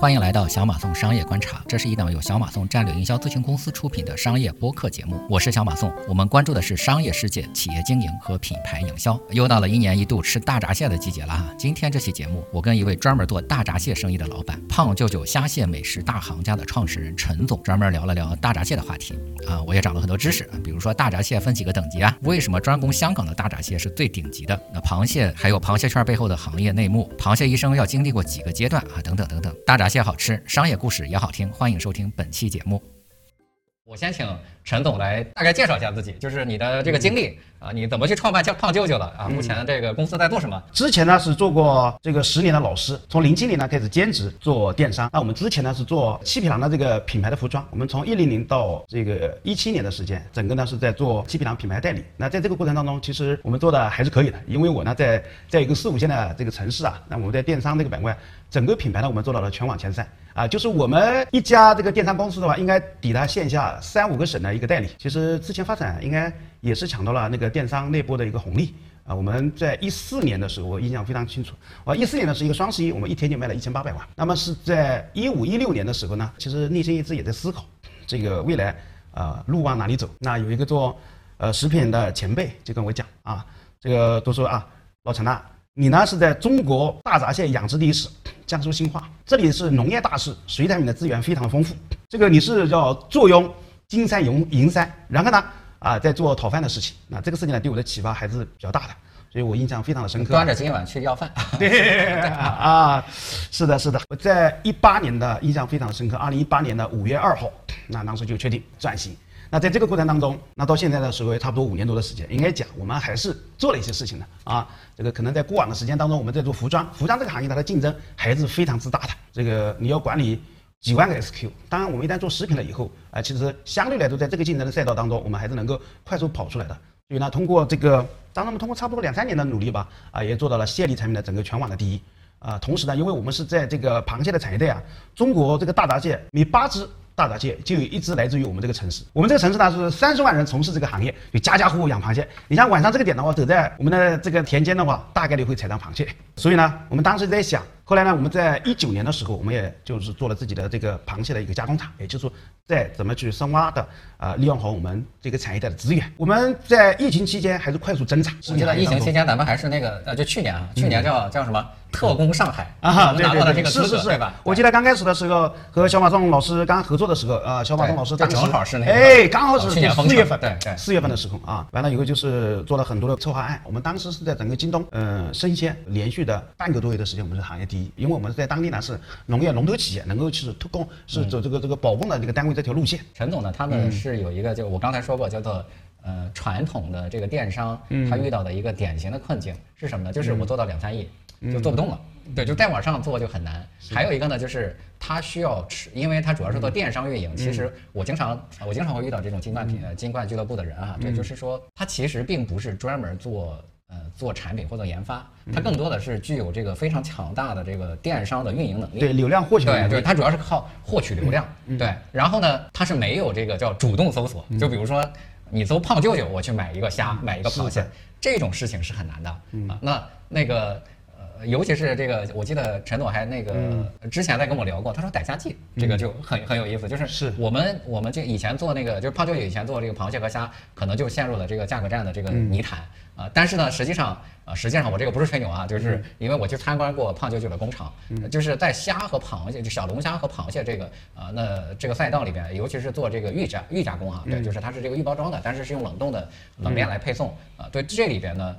欢迎来到小马送商业观察，这是一档由小马送战略营销咨询公司出品的商业播客节目。我是小马送，我们关注的是商业世界、企业经营和品牌营销。又到了一年一度吃大闸蟹的季节了哈。今天这期节目，我跟一位专门做大闸蟹生意的老板——胖舅舅虾蟹美食大行家的创始人陈总，专门聊了聊大闸蟹的话题啊。我也长了很多知识，比如说大闸蟹分几个等级啊？为什么专攻香港的大闸蟹是最顶级的？那螃蟹还有螃蟹圈背后的行业内幕，螃蟹一生要经历过几个阶段啊？等等等等，大闸。蟹好吃，商业故事也好听，欢迎收听本期节目。我先请陈总来大概介绍一下自己，就是你的这个经历啊，你怎么去创办叫胖舅舅的啊？目前这个公司在做什么？之前呢是做过这个十年的老师，从零七年呢开始兼职做电商。那我们之前呢是做七匹狼的这个品牌的服装，我们从一零年到这个一七年的时间，整个呢是在做七匹狼品牌代理。那在这个过程当中，其实我们做的还是可以的，因为我呢在在一个四五线的这个城市啊，那我们在电商这个板块，整个品牌呢我们做到了全网前三。啊，就是我们一家这个电商公司的话，应该抵达线下三五个省的一个代理。其实之前发展应该也是抢到了那个电商内部的一个红利啊。我们在一四年的时候，我印象非常清楚。啊，一四年呢是一个双十一，我们一天就卖了一千八百万。那么是在一五一六年的时候呢，其实内心一直也在思考，这个未来啊路往哪里走。那有一个做呃食品的前辈就跟我讲啊，这个都说啊，老陈呐。你呢是在中国大闸蟹养殖历史，江苏兴化，这里是农业大市，水产品的资源非常的丰富。这个你是要坐拥金山银银山，然后呢啊在做讨饭的事情，那这个事情呢对我的启发还是比较大的，所以我印象非常的深刻。端着今晚去要饭。对 啊，是的，是的。我在一八年的印象非常深刻，二零一八年的五月二号，那当时就确定转型。那在这个过程当中，那到现在的时候也差不多五年多的时间，应该讲我们还是做了一些事情的啊。这个可能在过往的时间当中，我们在做服装，服装这个行业它的竞争还是非常之大的。这个你要管理几万个 SQ，当然我们一旦做食品了以后，啊，其实相对来说在这个竞争的赛道当中，我们还是能够快速跑出来的。所以呢，通过这个，当我们通过差不多两三年的努力吧，啊，也做到了蟹类产品的整个全网的第一。啊，同时呢，因为我们是在这个螃蟹的产业带啊，中国这个大闸蟹每八只。大闸蟹就有一只来自于我们这个城市，我们这个城市呢是三十万人从事这个行业，就家家户户养螃蟹。你像晚上这个点的话，走在我们的这个田间的话，大概率会踩到螃蟹。所以呢，我们当时在想。后来呢，我们在一九年的时候，我们也就是做了自己的这个螃蟹的一个加工厂，也就是说，在怎么去深挖的啊，利用好我们这个产业带的资源。我们在疫情期间还是快速增长。我记得疫情期间咱们还是那个呃，就去年啊，去年叫叫什么特工上海啊，拿到了这个是是是，对吧？我记得刚开始的时候和小马壮老师刚合作的时候啊，小马壮老师正好是那个哎，刚好是四月份对对四月份的时候啊，完了以后就是做了很多的策划案。我们当时是在整个京东嗯生鲜连续的半个多月的时间，我们是行业第一，因为我们是在当当地呢是农业龙头企业，能够是特供，是走这个这个保供的这个单位这条路线。陈总呢，他们是有一个，就我刚才说过，叫做呃传统的这个电商，他遇到的一个典型的困境是什么呢？就是我做到两三亿就做不动了，对，就再往上做就很难。还有一个呢，就是他需要吃，因为他主要是做电商运营。其实我经常我经常会遇到这种金冠品金冠俱乐部的人啊，对，就是说他其实并不是专门做。呃，做产品或者研发，它更多的是具有这个非常强大的这个电商的运营能力。对，流量获取。对，对，它主要是靠获取流量。对，然后呢，它是没有这个叫主动搜索。就比如说，你搜胖舅舅，我去买一个虾，买一个螃蟹，这种事情是很难的。啊，那那个。尤其是这个，我记得陈总还那个之前在跟我聊过，他说逮虾季这个就很很有意思，就是是我们我们这以前做那个，就是胖舅舅以前做这个螃蟹和虾，可能就陷入了这个价格战的这个泥潭啊。但是呢，实际上啊，实际上我这个不是吹牛啊，就是因为我去参观过胖舅舅的工厂，就是在虾和螃蟹，就小龙虾和螃蟹这个啊，那这个赛道里边，尤其是做这个预加预加工啊，对，就是它是这个预包装的，但是是用冷冻的冷链来配送啊。对这里边呢。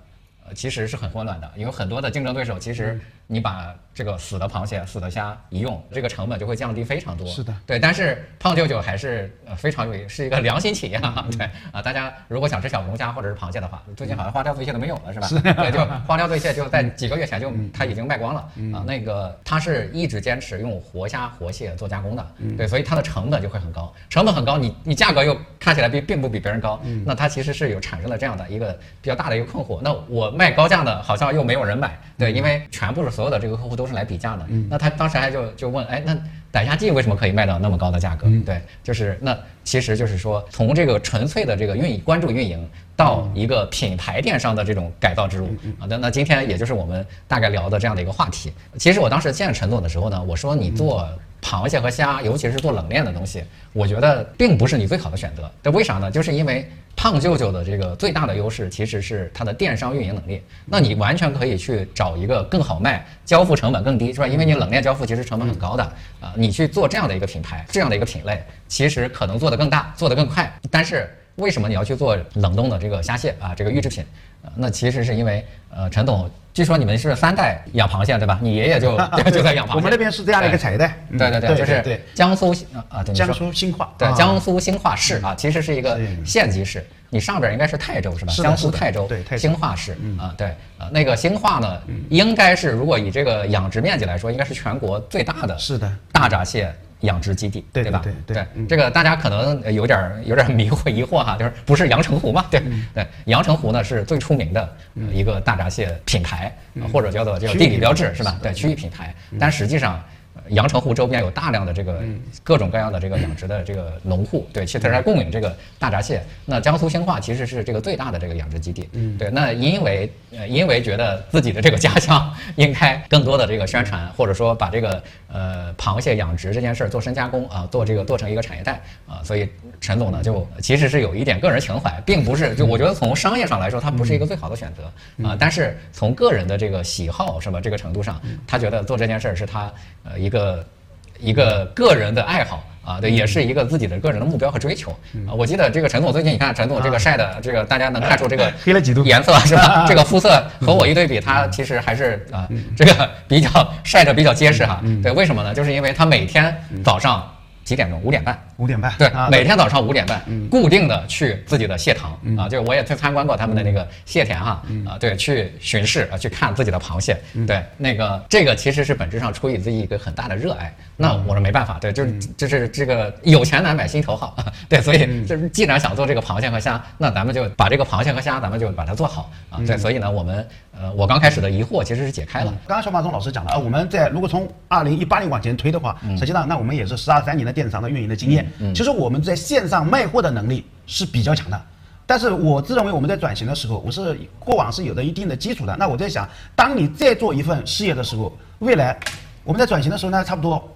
其实是很混乱的，有很多的竞争对手。其实你把这个死的螃蟹、死的虾一用，这个成本就会降低非常多。是的，对。但是胖舅舅还是呃非常有，是一个良心企业啊。对啊，大家如果想吃小龙虾或者是螃蟹的话，最近好像花雕醉蟹都没有了，是吧？是。对，就花雕醉蟹就在几个月前就它已经卖光了啊。那个它是一直坚持用活虾活蟹做加工的，对，所以它的成本就会很高，成本很高，你你价格又看起来并并不比别人高，那它其实是有产生了这样的一个比较大的一个困惑。那我。卖高价的，好像又没有人买，对，因为全部是所有的这个客户都是来比价的。那他当时还就就问，哎，那逮虾季为什么可以卖到那么高的价格？对，就是那其实就是说，从这个纯粹的这个运营关注运营，到一个品牌电商的这种改造之路啊。那那今天也就是我们大概聊的这样的一个话题。其实我当时见陈总的时候呢，我说你做螃蟹和虾，尤其是做冷链的东西，我觉得并不是你最好的选择。这为啥呢？就是因为胖舅舅的这个最大的优势其实是它的电商运营能力。那你完全可以去找一个更好卖、交付成本更低，是吧？因为你冷链交付其实成本很高的啊，你去做这样的一个品牌，这样的一个品类，其实可能做得更大，做得更快。但是为什么你要去做冷冻的这个虾蟹啊？这个预制品？呃，那其实是因为呃，陈总。据说你们是三代养螃蟹对吧？你爷爷就 就在养螃蟹。我们那边是这样的一个产业带。对对对，就是江苏啊，江苏兴化。对，江苏兴化市啊，其实是一个县级市。你上边应该是泰州是吧？江苏泰州。对，兴化市啊，对啊，那个兴化呢，应该是如果以这个养殖面积来说，应该是全国最大的。是的。大闸蟹。养殖基地，对吧？对对，这个大家可能有点 有点迷惑疑惑哈，就是 不是阳澄湖嘛？对对，阳澄湖呢是最出名的一个大闸蟹品牌，或者叫做叫地理标志是吧？对，区域品牌，但实际上。阳澄湖周边有大量的这个各种各样的这个养殖的这个农户，对，其实在供应这个大闸蟹。那江苏兴化其实是这个最大的这个养殖基地，对。那因为呃因为觉得自己的这个家乡应该更多的这个宣传，或者说把这个呃螃蟹养殖这件事儿做深加工啊，做这个做成一个产业带啊，所以陈总呢就其实是有一点个人情怀，并不是就我觉得从商业上来说，它不是一个最好的选择啊，但是从个人的这个喜好是吧这个程度上，他觉得做这件事儿是他呃一个。个一个个人的爱好啊，对，也是一个自己的个人的目标和追求啊。我记得这个陈总最近，你看陈总这个晒的这个，大家能看出这个 黑了几度颜色是吧？这个肤色和我一对比，他其实还是啊，这个比较 晒着比较结实哈。对，为什么呢？就是因为他每天早上。几点钟？五点半。五点半。对，每天早上五点半，固定的去自己的蟹塘啊，就我也去参观过他们的那个蟹田哈啊，对，去巡视啊，去看自己的螃蟹。对，那个这个其实是本质上出于自己一个很大的热爱。那我说没办法，对，就是就是这个有钱难买心头好，对，所以就是既然想做这个螃蟹和虾，那咱们就把这个螃蟹和虾咱们就把它做好啊。对，所以呢，我们呃，我刚开始的疑惑其实是解开了。刚刚小马总老师讲了啊，我们在如果从二零一八年往前推的话，实际上那我们也是十二三年的。电商的运营的经验，其实我们在线上卖货的能力是比较强的。但是我自认为我们在转型的时候，我是过往是有着一定的基础的。那我在想，当你再做一份事业的时候，未来我们在转型的时候呢，差不多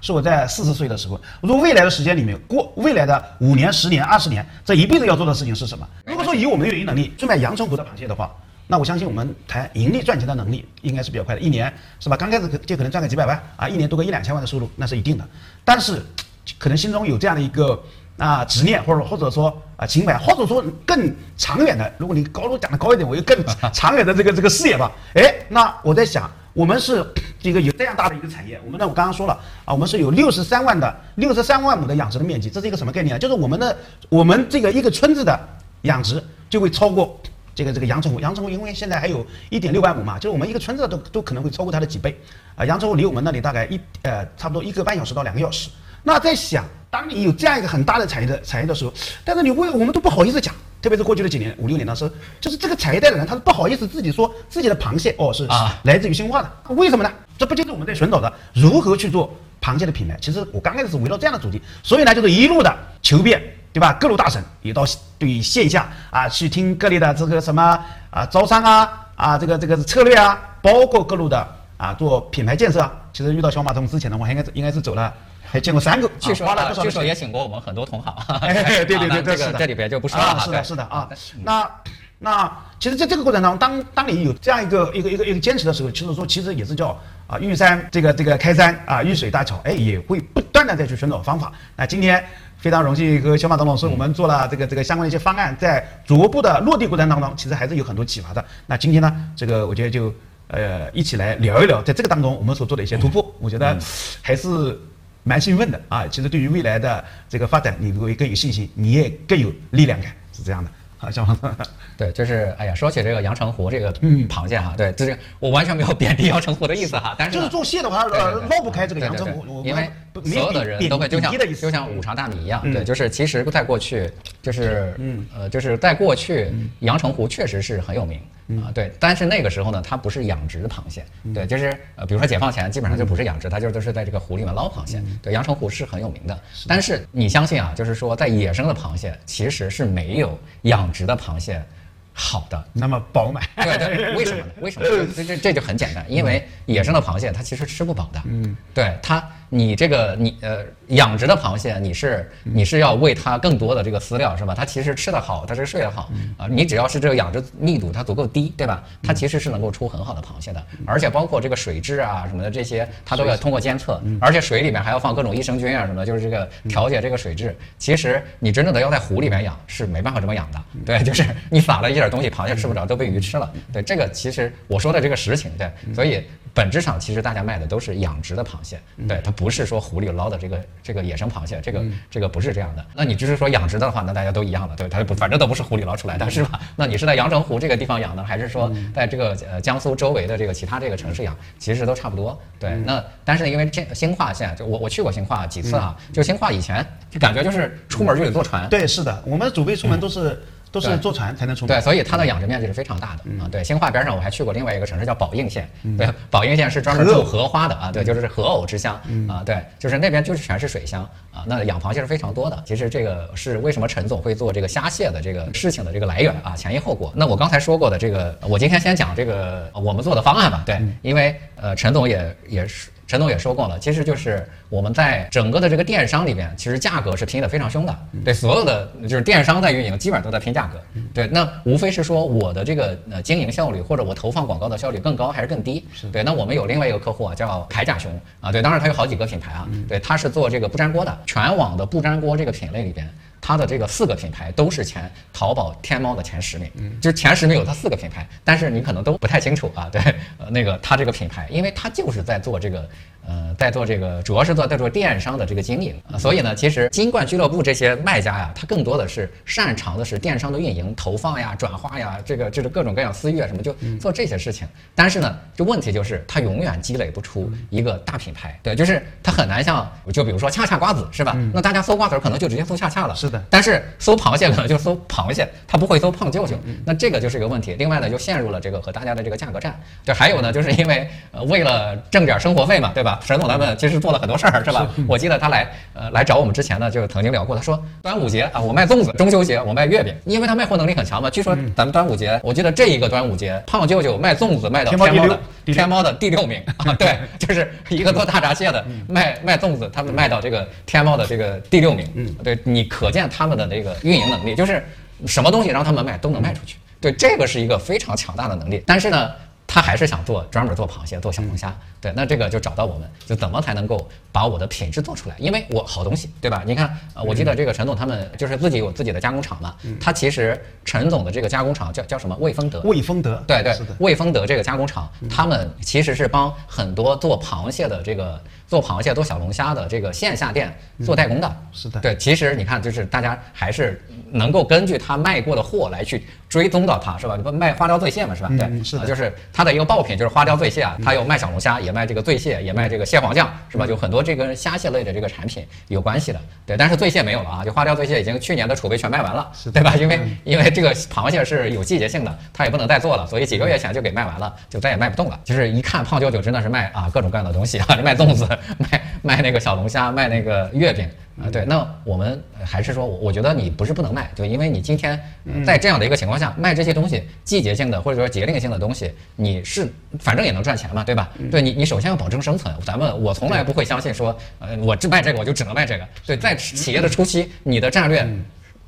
是我在四十岁的时候。如果未来的时间里面，过未来的五年、十年、二十年，这一辈子要做的事情是什么？如果说以我们的运营能力去卖阳澄湖的螃蟹的话。那我相信我们谈盈利赚钱的能力应该是比较快的，一年是吧？刚开始就可能赚个几百万啊，一年多个一两千万的收入那是一定的。但是可能心中有这样的一个啊执念，或者或者说啊情怀，或者说更长远的，如果你高度讲的高一点，我有更长 远的这个这个视野吧。哎，那我在想，我们是这个有这样大的一个产业，我们呢我刚刚说了啊，我们是有六十三万的六十三万亩的养殖的面积，这是一个什么概念啊？就是我们的我们这个一个村子的养殖就会超过。这个这个阳澄湖，阳澄湖因为现在还有一点六万亩嘛，就是我们一个村子都都可能会超过它的几倍，啊，阳澄湖离我们那里大概一呃差不多一个半小时到两个小时。那在想，当你有这样一个很大的产业的产业的时候，但是你为我们都不好意思讲，特别是过去的几年五六年的时候，就是这个产业带的人他是不好意思自己说自己的螃蟹哦是啊来自于兴化的，为什么呢？这不就是我们在寻找的如何去做螃蟹的品牌？其实我刚开始是围绕这样的主题，所以呢就是一路的求变。对吧？各路大神也到对线下啊去听各类的这个什么啊招商啊啊这个这个策略啊，包括各路的啊做品牌建设。其实遇到小马总之前的话，应该应该是走了，还见过三个。据说据说也请过我们很多同行。对对对，这个这里边就不说了。是的，是的啊。那那其实在这个过程当中，当当你有这样一个一个一个一个坚持的时候，其实说其实也是叫啊遇山这个这个开山啊遇水搭桥，哎也会不断的再去寻找方法。那今天。非常荣幸和小马董老师，我们做了这个这个相关的一些方案，在逐步的落地过程当中，其实还是有很多启发的。那今天呢，这个我觉得就呃一起来聊一聊，在这个当中我们所做的一些突破，我觉得还是蛮兴奋的啊。其实对于未来的这个发展，你会更有信心，你也更有力量感，是这样的。好，小马。对，就是哎呀，说起这个阳澄湖这个螃蟹哈，对，就是我完全没有贬低阳澄湖的意思哈，但是就是做蟹的话，绕不开这个阳澄湖，因为。所有的人都会就像就像五常大米一样，对，就是其实在过去，就是嗯呃，就是在过去，阳澄湖确实是很有名啊，对。但是那个时候呢，它不是养殖的螃蟹，对，就是呃，比如说解放前，基本上就不是养殖，它就都是在这个湖里面捞螃蟹。对，阳澄湖是很有名的。但是你相信啊，就是说在野生的螃蟹其实是没有养殖的螃蟹好的。那么饱满。对对，为什么呢？为什么？这这这就很简单，因为野生的螃蟹它其实吃不饱的。嗯，对它，你这个你呃养殖的螃蟹，你是你是要喂它更多的这个饲料是吧？它其实吃得好，它是睡得好啊。你只要是这个养殖密度它足够低，对吧？它其实是能够出很好的螃蟹的，而且包括这个水质啊什么的这些，它都要通过监测，而且水里面还要放各种益生菌啊什么的，就是这个调节这个水质。其实你真正的要在湖里面养是没办法这么养的，对，就是你撒了一点东西，螃蟹吃不着，都被鱼吃了。对，这个其实我说的这个实情，对，所以本质上其实大家卖的都是养殖的螃蟹，对，它不是说湖里捞的这个这个野生螃蟹，这个这个不是这样的。那你只是说养殖的话，那大家都一样的，对，它不反正都不是湖里捞出来的，是吧？那你是在阳澄湖这个地方养的，还是说在这个呃江苏周围的这个其他这个城市养，其实都差不多。对，那但是呢，因为这新化县，就我我去过新化几次啊，就新化以前就感觉就是出门就得坐船，对，是的，我们祖辈出门都是。都是坐船才能出门。对，所以它的养殖面积是非常大的啊。对，兴化边上我还去过另外一个城市叫宝应县。对，宝应县是专门种荷花的啊。对，就是荷藕之乡啊。对，就是那边就是全是水乡啊。那养螃蟹是非常多的。其实这个是为什么陈总会做这个虾蟹的这个事情的这个来源啊，前因后果。那我刚才说过的这个，我今天先讲这个我们做的方案吧。对，因为呃，陈总也也是。陈总也说过了，其实就是我们在整个的这个电商里边，其实价格是拼的非常凶的。对，所有的就是电商在运营，基本上都在拼价格。对，那无非是说我的这个呃经营效率，或者我投放广告的效率更高还是更低。对，那我们有另外一个客户啊，叫铠甲熊啊。对，当然它有好几个品牌啊。对，它是做这个不粘锅的，全网的不粘锅这个品类里边。它的这个四个品牌都是前淘宝、天猫的前十名，就是前十名有它四个品牌，但是你可能都不太清楚啊。对，呃，那个它这个品牌，因为它就是在做这个，呃，在做这个，主要是做在做电商的这个经营，所以呢，其实金冠俱乐部这些卖家呀，他更多的是擅长的是电商的运营、投放呀、转化呀，这个就是各种各样私域啊什么，就做这些事情。但是呢，这问题就是他永远积累不出一个大品牌，对，就是他很难像，就比如说恰恰瓜子是吧？那大家搜瓜子可能就直接搜恰恰了，是的。但是搜螃蟹可能就搜螃蟹，他不会搜胖舅舅，那这个就是一个问题。另外呢，就陷入了这个和大家的这个价格战。对，还有呢，就是因为呃为了挣点生活费嘛，对吧？沈总他们其实做了很多事儿，是吧？我记得他来呃来找我们之前呢，就曾经聊过，他说端午节啊，我卖粽子；中秋节我卖月饼，因为他卖货能力很强嘛。据说咱们端午节，我记得这一个端午节，胖舅舅卖粽子卖到天猫的天猫的第六名 啊，对，就是一个做大闸蟹的卖卖粽子，他们卖到这个天猫的这个第六名。嗯，对你可见。他们的这个运营能力，就是什么东西让他们卖都能卖出去。对，这个是一个非常强大的能力。但是呢，他还是想做专门做螃蟹、做小龙虾。对，那这个就找到我们，就怎么才能够把我的品质做出来？因为我好东西，对吧？你看，呃，我记得这个陈总他们就是自己有自己的加工厂嘛。他其实陈总的这个加工厂叫叫什么？魏丰德。魏丰德。对对，魏丰德这个加工厂，他们其实是帮很多做螃蟹的这个。做螃蟹、做小龙虾的这个线下店做代工的，是的，对，其实你看，就是大家还是能够根据他卖过的货来去追踪到他，是吧？你不卖花雕醉蟹嘛，是吧？对，是的，就是他的一个爆品，就是花雕醉蟹啊，他有卖小龙虾，也卖这个醉蟹，也卖这个蟹黄酱，是吧？就很多这个虾蟹类的这个产品有关系的，对。但是醉蟹没有了啊，就花雕醉蟹已经去年的储备全卖完了，对吧？因为因为这个螃蟹是有季节性的，它也不能再做了，所以几个月前就给卖完了，就再也卖不动了。就是一看胖舅舅真的是卖啊各种各样的东西啊，卖粽子，卖 卖。那个小龙虾卖那个月饼啊，对，那我们还是说，我觉得你不是不能卖，就因为你今天在这样的一个情况下卖这些东西，季节性的或者说节令性的东西，你是反正也能赚钱嘛，对吧？对你，你首先要保证生存。咱们我从来不会相信说，呃，我只卖这个我就只能卖这个。对，在企业的初期，你的战略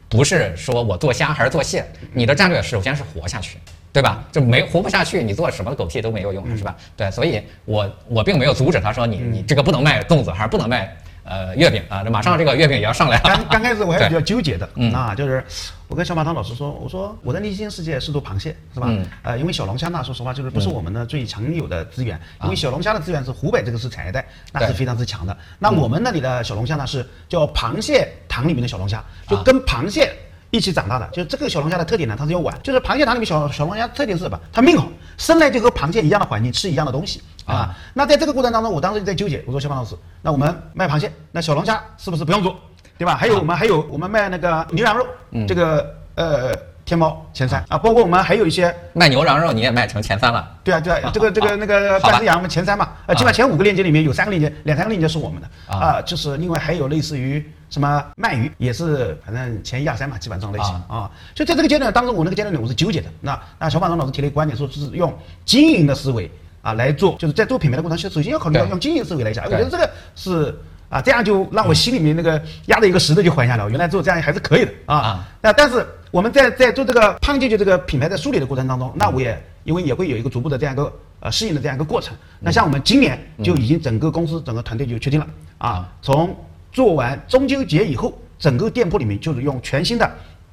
不是说我做虾还是做蟹，你的战略首先是活下去。对吧？就没活不下去，你做什么狗屁都没有用，是吧？对，所以我我并没有阻止他说你你这个不能卖粽子，还是不能卖呃月饼啊？这马上这个月饼也要上来了。刚刚开始我还比较纠结的，啊，就是我跟小马汤老师说，我说我的内心世界是做螃蟹，是吧？呃，因为小龙虾呢，说实话就是不是我们的最强有的资源，因为小龙虾的资源是湖北这个是产业带，那是非常之强的。那我们那里的小龙虾呢是叫螃蟹塘里面的小龙虾，就跟螃蟹。一起长大的，就是这个小龙虾的特点呢，它是要晚。就是螃蟹塘里面小小龙虾特点是什么？它命好，生来就和螃蟹一样的环境，吃一样的东西啊。那在这个过程当中，我当时就在纠结，我说小马老师，那我们卖螃蟹，那小龙虾是不是不用做，对吧？还有我们还有我们卖那个牛羊肉，这个呃天猫前三啊，包括我们还有一些卖牛羊肉你也卖成前三了。对啊，对啊，这个这个那个半只羊嘛前三嘛，呃，基本上前五个链接里面有三个链接，两三个链接是我们的啊啊，就是另外还有类似于什么鳗鱼，也是反正前一二三嘛，基本上这种类型啊。所以在这个阶段当时，我那个阶段呢，我是纠结的。那那小马龙老师提了一个观点，说是用经营的思维啊来做，就是在做品牌的过程中，首先要考虑到用经营思维来讲，我觉得这个是。啊，这样就让我心里面那个压的一个石头就缓下来了。原来做这样还是可以的啊啊。那但是我们在在做这个胖舅舅这个品牌的梳理的过程当中，那我也因为也会有一个逐步的这样一个呃适应的这样一个过程。那像我们今年就已经整个公司整个团队就确定了啊，从做完中秋节以后，整个店铺里面就是用全新的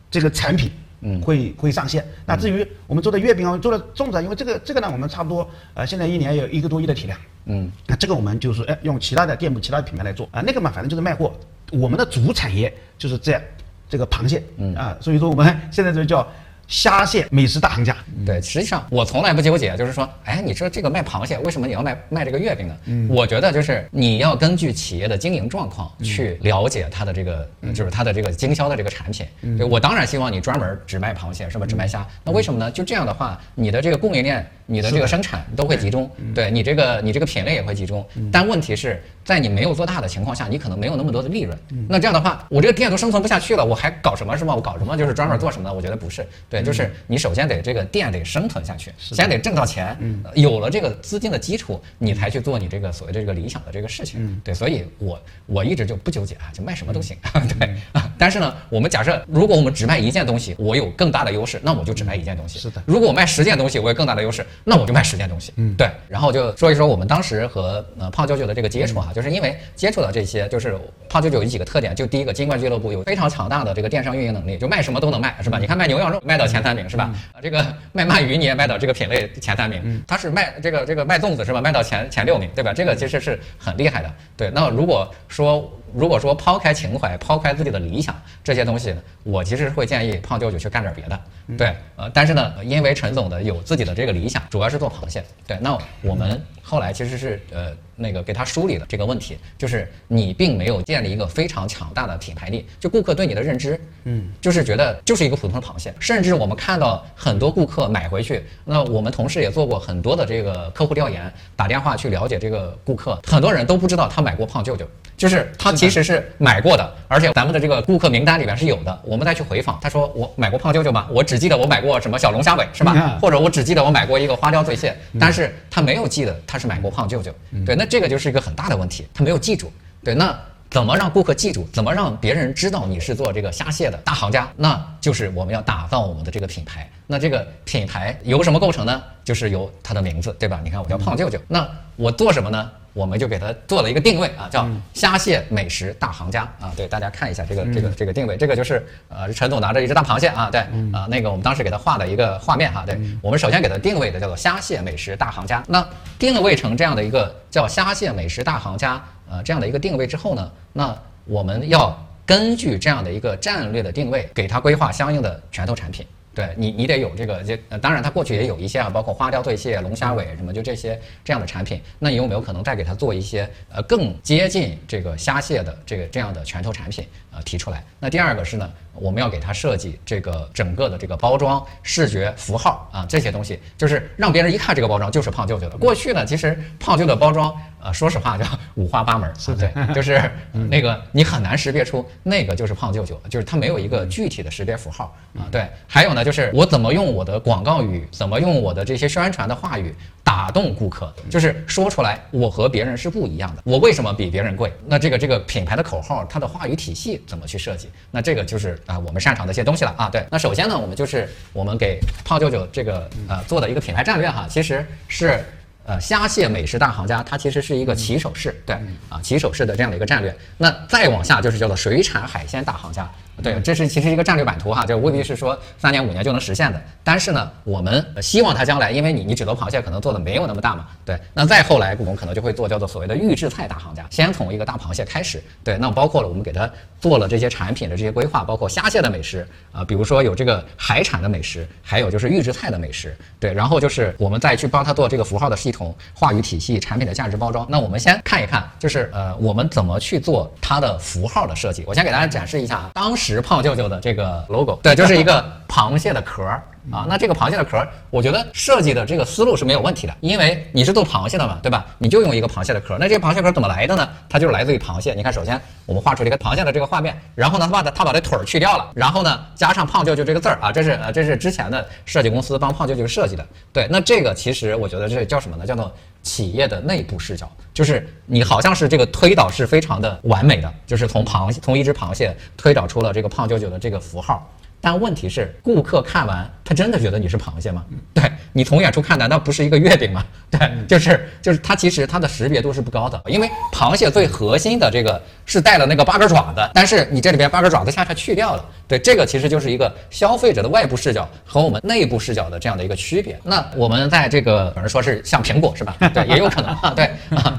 这个产品。嗯，会会上线。那至于我们做的月饼啊，做的粽子啊，因为这个这个呢，我们差不多呃现在一年有一个多亿的体量。嗯，那这个我们就是哎用其他的店铺、其他的品牌来做啊，那个嘛反正就是卖货。我们的主产业就是这样这个螃蟹，嗯啊，所以说我们现在就叫虾蟹美食大行家。对，实际上我从来不纠结，就是说，哎，你说这个卖螃蟹，为什么你要卖卖这个月饼呢？我觉得就是你要根据企业的经营状况去了解它的这个，就是它的这个经销的这个产品。对我当然希望你专门只卖螃蟹，是吧？只卖虾，那为什么呢？就这样的话，你的这个供应链、你的这个生产都会集中，对你这个你这个品类也会集中。但问题是在你没有做大的情况下，你可能没有那么多的利润。那这样的话，我这个店都生存不下去了，我还搞什么是吗？我搞什么就是专门做什么呢？我觉得不是，对，就是你首先得这个店得生存下去，先得挣到钱，呃有了这个资金的基础，你才去做你这个所谓的这个理想的这个事情。对，所以我我一直就不纠结啊，就卖什么都行。对啊，但是呢，我们假设如果我们只卖一件东西，我有更大的优势，那我就只卖一件东西。是的如果我卖十件东西，我有更大的优势，那我就卖十件东西。嗯，对。然后就说一说我们当时和呃胖舅舅的这个接触啊，就是因为接触到这些，就是胖舅舅有几个特点，就第一个，金冠俱乐部有非常强大的这个电商运营能力，就卖什么都能卖，是吧？你看卖牛羊肉卖到前三名是吧？啊，这个卖鳗鱼你也卖到这个品类前三名，他是卖这个这个卖粽子是吧？卖到前前六名，对吧？这个其实是很厉害的。对，那如果说如果说抛开情怀，抛开自己的理想这些东西呢，我其实会建议胖舅舅去干点别的。对，呃，但是呢，因为陈总的有自己的这个理想，主要是做螃蟹。对，那我们后来其实是呃那个给他梳理了这个问题，就是你并没有建立一个非常强大的品牌力，就顾客对你的认知，嗯，就是觉得就是一个普通的螃蟹，甚至我们看到很多顾客买回去，那我们同事也做过很多的这个客户调研，打电话去了解这个顾客，很多人都不知道他买过胖舅舅，就是他其实是买过的，而且咱们的这个顾客名单里边是有的，我们再去回访，他说我买过胖舅舅吗？我只记得我买过什么小龙虾尾是吧？嗯或者我只记得我买过一个花雕醉蟹，但是他没有记得他是买过胖舅舅。对，那这个就是一个很大的问题，他没有记住。对，那怎么让顾客记住？怎么让别人知道你是做这个虾蟹的大行家？那就是我们要打造我们的这个品牌。那这个品牌由什么构成呢？就是由它的名字，对吧？你看我叫胖舅舅，那我做什么呢？我们就给它做了一个定位啊，叫虾蟹美食大行家啊。对，大家看一下这个这个这个定位，这个就是呃陈总拿着一只大螃蟹啊，对啊、那个我们当时给他画的一个画面哈，对我们首先给它定位的叫做虾蟹美食大行家。那定位成这样的一个叫虾蟹美食大行家呃这样的一个定位之后呢，那我们要根据这样的一个战略的定位，给它规划相应的拳头产品。对你，你得有这个，这，当然它过去也有一些啊，包括花雕醉蟹、龙虾尾什么，就这些这样的产品。那你有没有可能再给它做一些呃更接近这个虾蟹的这个这样的拳头产品呃提出来？那第二个是呢，我们要给它设计这个整个的这个包装、视觉符号啊这些东西，就是让别人一看这个包装就是胖舅舅的。过去呢，其实胖舅的包装呃说实话叫五花八门，是对，就是那个你很难识别出那个就是胖舅舅，就是它没有一个具体的识别符号啊。对，还有呢，就是我怎么用我的广告语，怎么用我的这些宣传的话语打动顾客，就是说出来我和别人是不一样的，我为什么比别人贵？那这个这个品牌的口号，它的话语体系怎么去设计？那这个就是啊我们擅长的一些东西了啊。对，那首先呢，我们就是我们给胖舅舅这个呃做的一个品牌战略哈，其实是。呃，虾蟹美食大行家，它其实是一个起手式，对啊，起手式的这样的一个战略。那再往下就是叫做水产海鲜大行家，对，这是其实一个战略版图哈，这未必是说三年五年就能实现的。但是呢，我们呃希望它将来，因为你你只做螃蟹可能做的没有那么大嘛，对，那再后来我们可能就会做叫做所谓的预制菜大行家，先从一个大螃蟹开始，对，那包括了我们给它做了这些产品的这些规划，包括虾蟹的美食啊、比如说有这个海产的美食，还有就是预制菜的美食，对，然后就是我们再去帮他做这个符号的细统、话语体系、产品的价值包装。那我们先看一看，就是呃，我们怎么去做它的符号的设计。我先给大家展示一下啊，当时胖舅舅的这个 logo，对，就是一个螃蟹的壳儿。啊，那这个螃蟹的壳，我觉得设计的这个思路是没有问题的，因为你是做螃蟹的嘛，对吧？你就用一个螃蟹的壳。那这个螃蟹壳怎么来的呢？它就是来自于螃蟹。你看，首先我们画出了一个螃蟹的这个画面，然后呢，他把它他把这腿儿去掉了，然后呢，加上胖舅舅这个字儿啊，这是呃这是之前的设计公司帮胖舅舅设计的。对，那这个其实我觉得这叫什么呢？叫做企业的内部视角，就是你好像是这个推导是非常的完美的，就是从螃蟹从一只螃蟹推导出了这个胖舅舅的这个符号。但问题是，顾客看完，他真的觉得你是螃蟹吗？对你从远处看，难道不是一个月饼吗？对，就是就是它其实它的识别度是不高的，因为螃蟹最核心的这个是带了那个八根爪子，但是你这里边八根爪子恰恰去掉了。对，这个其实就是一个消费者的外部视角和我们内部视角的这样的一个区别。那我们在这个有人说是像苹果是吧？对，也有可能啊。对，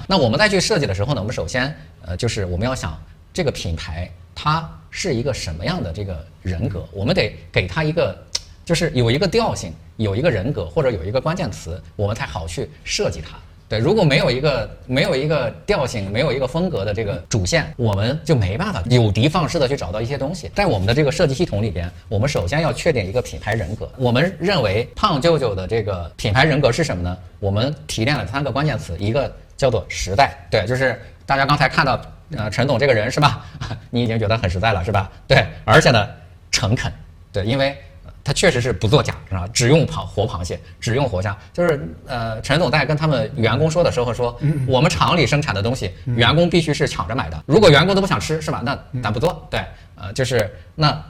那我们再去设计的时候呢，我们首先呃就是我们要想这个品牌它。是一个什么样的这个人格？我们得给他一个，就是有一个调性，有一个人格，或者有一个关键词，我们才好去设计它。对，如果没有一个没有一个调性，没有一个风格的这个主线，我们就没办法有的放矢的去找到一些东西。在我们的这个设计系统里边，我们首先要确定一个品牌人格。我们认为胖舅舅的这个品牌人格是什么呢？我们提炼了三个关键词，一个叫做时代，对，就是大家刚才看到。呃，陈总这个人是吧？你已经觉得很实在了是吧？对，而且呢，诚恳，对，因为他确实是不做假，是吧？只用螃活螃蟹，只用活虾。就是呃，陈总在跟他们员工说的时候说，我们厂里生产的东西，员工必须是抢着买的。如果员工都不想吃，是吧？那咱不做。对，呃，就是那。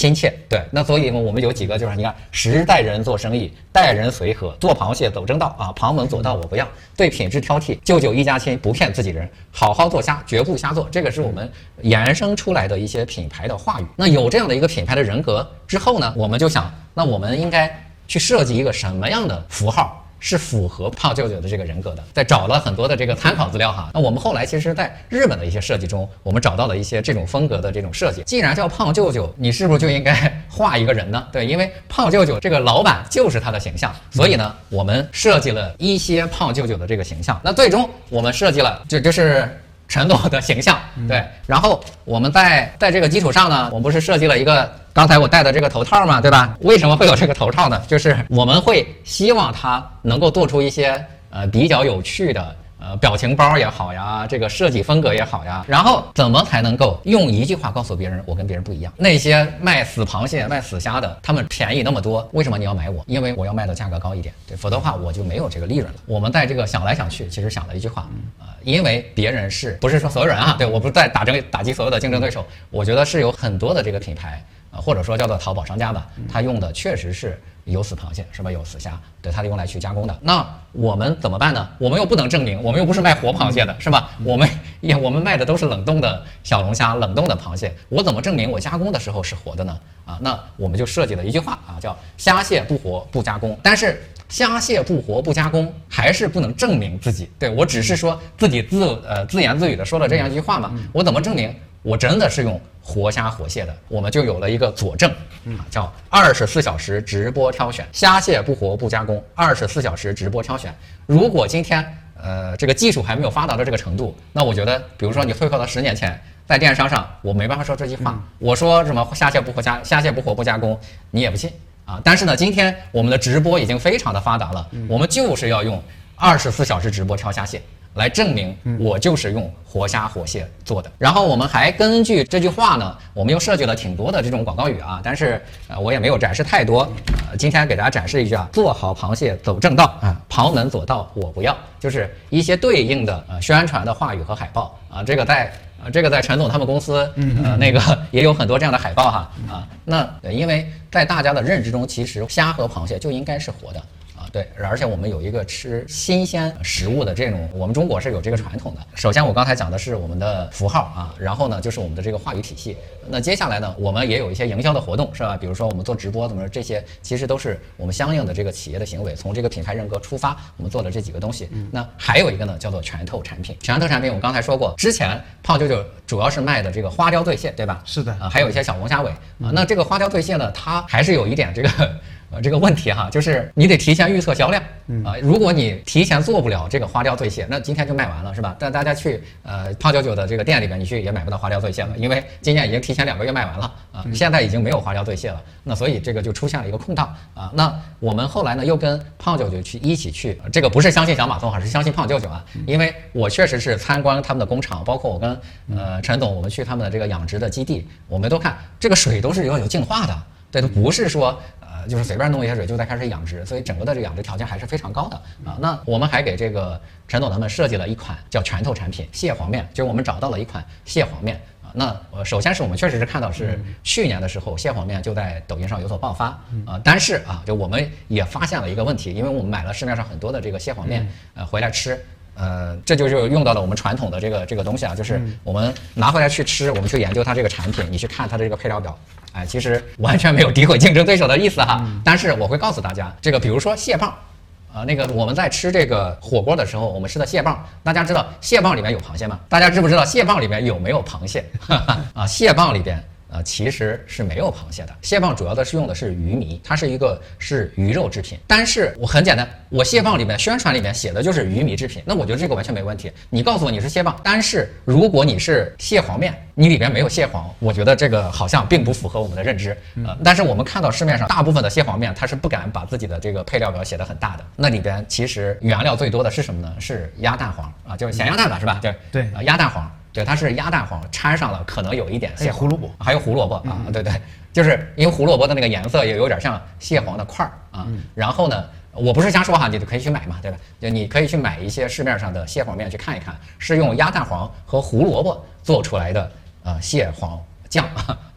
亲切，对，那所以呢，我们有几个就是你看，时代人做生意，待人随和，做螃蟹走正道啊，旁门左道我不要，对品质挑剔，舅舅一家亲，不骗自己人，好好做虾，绝不瞎做，这个是我们衍生出来的一些品牌的话语。那有这样的一个品牌的人格之后呢，我们就想，那我们应该去设计一个什么样的符号？是符合胖舅舅的这个人格的，在找了很多的这个参考资料哈。那我们后来其实，在日本的一些设计中，我们找到了一些这种风格的这种设计。既然叫胖舅舅，你是不是就应该 画一个人呢？对，因为胖舅舅这个老板就是他的形象，所以呢，我们设计了一些胖舅舅的这个形象。那最终我们设计了，就就是。陈总的形象，对，然后我们在在这个基础上呢，我们不是设计了一个刚才我戴的这个头套嘛，对吧？为什么会有这个头套呢？就是我们会希望它能够做出一些呃比较有趣的。呃，表情包也好呀，这个设计风格也好呀，然后怎么才能够用一句话告诉别人我跟别人不一样？那些卖死螃蟹、卖死虾的，他们便宜那么多，为什么你要买我？因为我要卖的价格高一点，对，否则的话我就没有这个利润了。我们在这个想来想去，其实想了一句话，呃，因为别人是不是说所有人啊？对我不是在打争打击所有的竞争对手，我觉得是有很多的这个品牌。啊，或者说叫做淘宝商家吧，他用的确实是有死螃蟹，是吧？有死虾，对，它是用来去加工的。那我们怎么办呢？我们又不能证明，我们又不是卖活螃蟹的，是吧？我们也我们卖的都是冷冻的小龙虾、冷冻的螃蟹，我怎么证明我加工的时候是活的呢？啊，那我们就设计了一句话啊，叫虾蟹不活不加工。但是虾蟹不活不加工，还是不能证明自己。对我只是说自己自呃自言自语的说了这样一句话嘛，我怎么证明？我真的是用活虾活蟹的，我们就有了一个佐证，啊，叫二十四小时直播挑选，虾蟹不活不加工，二十四小时直播挑选。如果今天，呃，这个技术还没有发达到这个程度，那我觉得，比如说你退回到十年前，在电商上，我没办法说这句话，我说什么虾蟹不活加虾蟹不活不加工，你也不信啊。但是呢，今天我们的直播已经非常的发达了，我们就是要用二十四小时直播挑虾蟹。来证明我就是用活虾活蟹做的。然后我们还根据这句话呢，我们又设计了挺多的这种广告语啊，但是呃我也没有展示太多。呃，今天给大家展示一句啊，做好螃蟹走正道啊，旁门左道我不要，就是一些对应的呃宣传的话语和海报啊。这个在呃这个在陈总他们公司呃那个 也有很多这样的海报哈啊。那因为在大家的认知中，其实虾和螃蟹就应该是活的。对，而且我们有一个吃新鲜食物的这种，我们中国是有这个传统的。首先，我刚才讲的是我们的符号啊，然后呢就是我们的这个话语体系。那接下来呢，我们也有一些营销的活动，是吧？比如说我们做直播怎么这些，其实都是我们相应的这个企业的行为，从这个品牌人格出发，我们做的这几个东西。那还有一个呢，叫做拳头产品。拳头产品我刚才说过，之前胖舅舅主要是卖的这个花雕醉蟹，对吧？是的啊，还有一些小龙虾尾啊。那这个花雕醉蟹呢，它还是有一点这个。呃这个问题哈，就是你得提前预测销量啊。如果你提前做不了这个花雕醉蟹，那今天就卖完了是吧？但大家去呃胖九九的这个店里边，你去也买不到花雕醉蟹了，因为今年已经提前两个月卖完了啊，现在已经没有花雕醉蟹了。那所以这个就出现了一个空档啊。那我们后来呢又跟胖九九去一起去，这个不是相信小马送，还是相信胖舅舅啊？因为我确实是参观他们的工厂，包括我跟呃陈总，我们去他们的这个养殖的基地，我们都看这个水都是要有净化的，对，它不是说呃就是随便弄一些水就在开始养殖，所以整个的这个养殖条件还是非常高的啊。那我们还给这个陈总他们设计了一款叫拳头产品蟹黄面，就是我们找到了一款蟹黄面。那呃，首先是我们确实是看到是去年的时候，蟹黄面就在抖音上有所爆发啊。但是啊，就我们也发现了一个问题，因为我们买了市面上很多的这个蟹黄面，呃，回来吃，呃，这就是用到了我们传统的这个这个东西啊，就是我们拿回来去吃，我们去研究它这个产品，你去看它的这个配料表，哎，其实完全没有诋毁竞争对手的意思哈。但是我会告诉大家，这个比如说蟹棒。啊，那个我们在吃这个火锅的时候，我们吃的蟹棒，大家知道蟹棒里面有螃蟹吗？大家知不知道蟹棒里面有没有螃蟹？啊，蟹棒里边。呃，其实是没有螃蟹的。蟹棒主要的是用的是鱼糜，它是一个是鱼肉制品。但是我很简单，我蟹棒里面宣传里面写的就是鱼糜制品，那我觉得这个完全没问题。你告诉我你是蟹棒，但是如果你是蟹黄面，你里边没有蟹黄，我觉得这个好像并不符合我们的认知。呃，但是我们看到市面上大部分的蟹黄面，它是不敢把自己的这个配料表写的很大的，那里边其实原料最多的是什么呢？是鸭蛋黄啊，就是咸鸭蛋吧，是吧？对对，啊，鸭蛋黄。对，它是鸭蛋黄掺上了，可能有一点蟹胡萝卜，还有胡萝卜啊，对对，就是因为胡萝卜的那个颜色也有点像蟹黄的块儿啊。然后呢，我不是瞎说哈，你就可以去买嘛，对吧？就你可以去买一些市面上的蟹黄面去看一看，是用鸭蛋黄和胡萝卜做出来的呃蟹黄酱，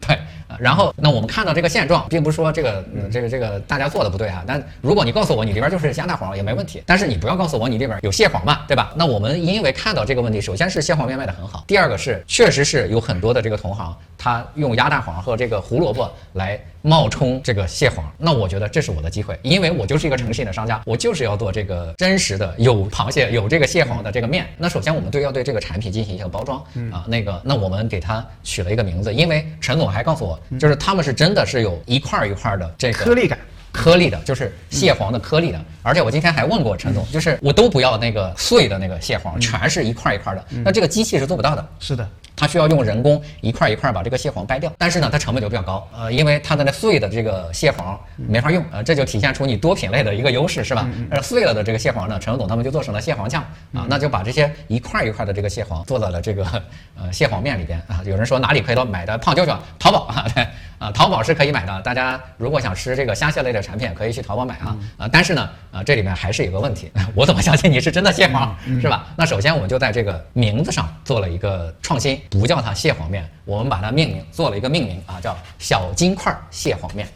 对。然后，那我们看到这个现状，并不是说这个、这个、这个大家做的不对啊。但如果你告诉我你这边就是鸭蛋黄也没问题，但是你不要告诉我你这边有蟹黄嘛，对吧？那我们因为看到这个问题，首先是蟹黄面卖的很好，第二个是确实是有很多的这个同行，他用鸭蛋黄和这个胡萝卜来冒充这个蟹黄。那我觉得这是我的机会，因为我就是一个诚信的商家，我就是要做这个真实的有螃蟹、有这个蟹黄的这个面。那首先我们对要对这个产品进行一个包装啊，那个那我们给它取了一个名字，因为陈总还告诉我。就是他们是真的是有一块一块的这个颗粒感，颗粒的，就是蟹黄的颗粒的。而且我今天还问过陈总，就是我都不要那个碎的那个蟹黄，全是一块一块的。那这个机器是做不到的。是的。它需要用人工一块一块把这个蟹黄掰掉，但是呢，它成本就比较高，呃，因为它的那碎的这个蟹黄没法用，呃，这就体现出你多品类的一个优势，是吧？呃，碎了的这个蟹黄呢，陈总他们就做成了蟹黄酱啊，那就把这些一块一块的这个蟹黄做到了这个呃蟹黄面里边啊。有人说哪里可以到买的胖舅舅？淘宝啊，对 啊，淘宝是可以买的。大家如果想吃这个虾蟹类的产品，可以去淘宝买啊啊。但是呢，啊，这里面还是有个问题，我怎么相信你是真的蟹黄，是吧？那首先我们就在这个名字上做了一个创新。不叫它蟹黄面，我们把它命名做了一个命名啊，叫小金块蟹黄面。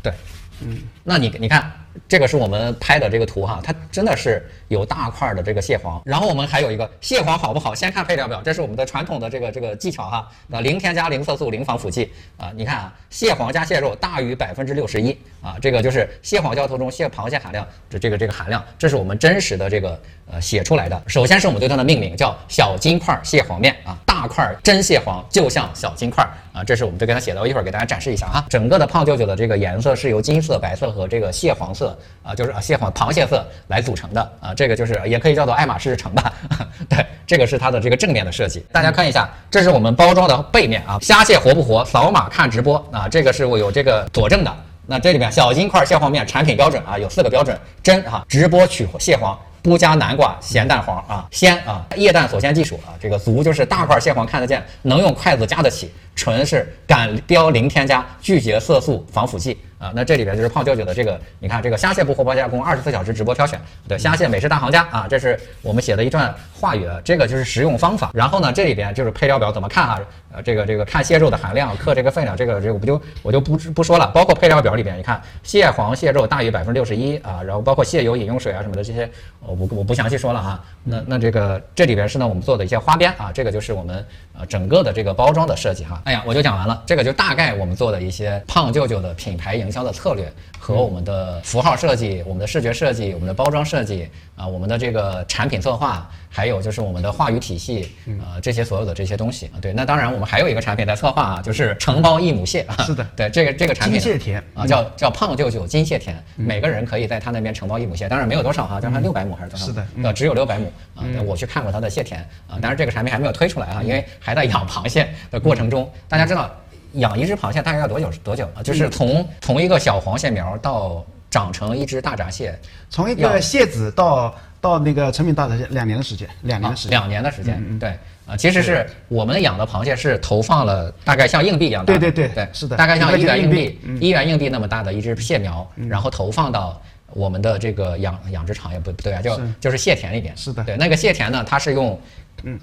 对，嗯，那你你看。这个是我们拍的这个图哈，它真的是有大块的这个蟹黄。然后我们还有一个蟹黄好不好？先看配料表，这是我们的传统的这个这个技巧哈。啊，零添加、零色素、零防腐剂啊。你看啊，蟹黄加蟹肉大于百分之六十一啊，这个就是蟹黄胶头中蟹螃蟹含量这这个这个含量，这是我们真实的这个呃写出来的。首先是我们对它的命名叫小金块蟹黄面啊，大块真蟹黄就像小金块啊，这是我们都给它写的，我一会儿给大家展示一下哈。整个的胖舅舅的这个颜色是由金色、白色和这个蟹黄色。啊，就是啊蟹黄螃蟹色来组成的啊，这个就是也可以叫做爱马仕橙吧。对，这个是它的这个正面的设计。大家看一下，这是我们包装的背面啊，虾蟹活不活？扫码看直播啊，这个是我有这个佐证的。那这里面小金块蟹黄面产品标准啊，有四个标准：真哈，直播取蟹黄，不加南瓜、咸蛋黄啊，鲜啊，液氮锁鲜技术啊，这个足就是大块蟹黄看得见，能用筷子夹得起，纯是敢标零添加，拒绝色素防腐剂。啊，那这里边就是胖舅舅的这个，你看这个虾蟹不活包加工，二十四小时直播挑选对虾蟹美食大行家啊，这是我们写的一段话语，这个就是食用方法。然后呢，这里边就是配料表怎么看啊？呃，这个这个看蟹肉的含量，克这个分量，这个这个我不就我就不不说了。包括配料表里边，你看蟹黄蟹肉大于百分之六十一啊，然后包括蟹油饮用水啊什么的这些，我不我不详细说了哈。那那这个这里边是呢我们做的一些花边啊，这个就是我们呃整个的这个包装的设计哈。哎呀，我就讲完了，这个就大概我们做的一些胖舅舅的品牌营。销的策略和我们的符号设计、我们的视觉设计、我们的包装设计啊、我们的这个产品策划，还有就是我们的话语体系，呃，这些所有的这些东西啊。对，那当然我们还有一个产品在策划啊，就是承包一亩蟹啊。是的对这个这个产品金蟹田啊，叫叫胖舅舅金蟹田，每个人可以在他那边承包一亩蟹，当然没有多少哈，就是六百亩还是多少？是的呃，只有六百亩啊。对我去看过他的蟹田啊，当然这个产品还没有推出来啊，因为还在养螃蟹的过程中。大家知道，养一只螃蟹大概要多久？多久啊？就是从从一个小黄蟹苗到长成一只大闸蟹，从一个蟹子到到那个成品大闸蟹两年的时间，两年时间。两年的时间，对。啊，其实是我们养的螃蟹是投放了大概像硬币一样大，对对对对，是的。大概像一元硬币一元硬币那么大的一只蟹苗，然后投放到我们的这个养养殖场也不不对啊，就就是蟹田里边，是的。对，那个蟹田呢，它是用，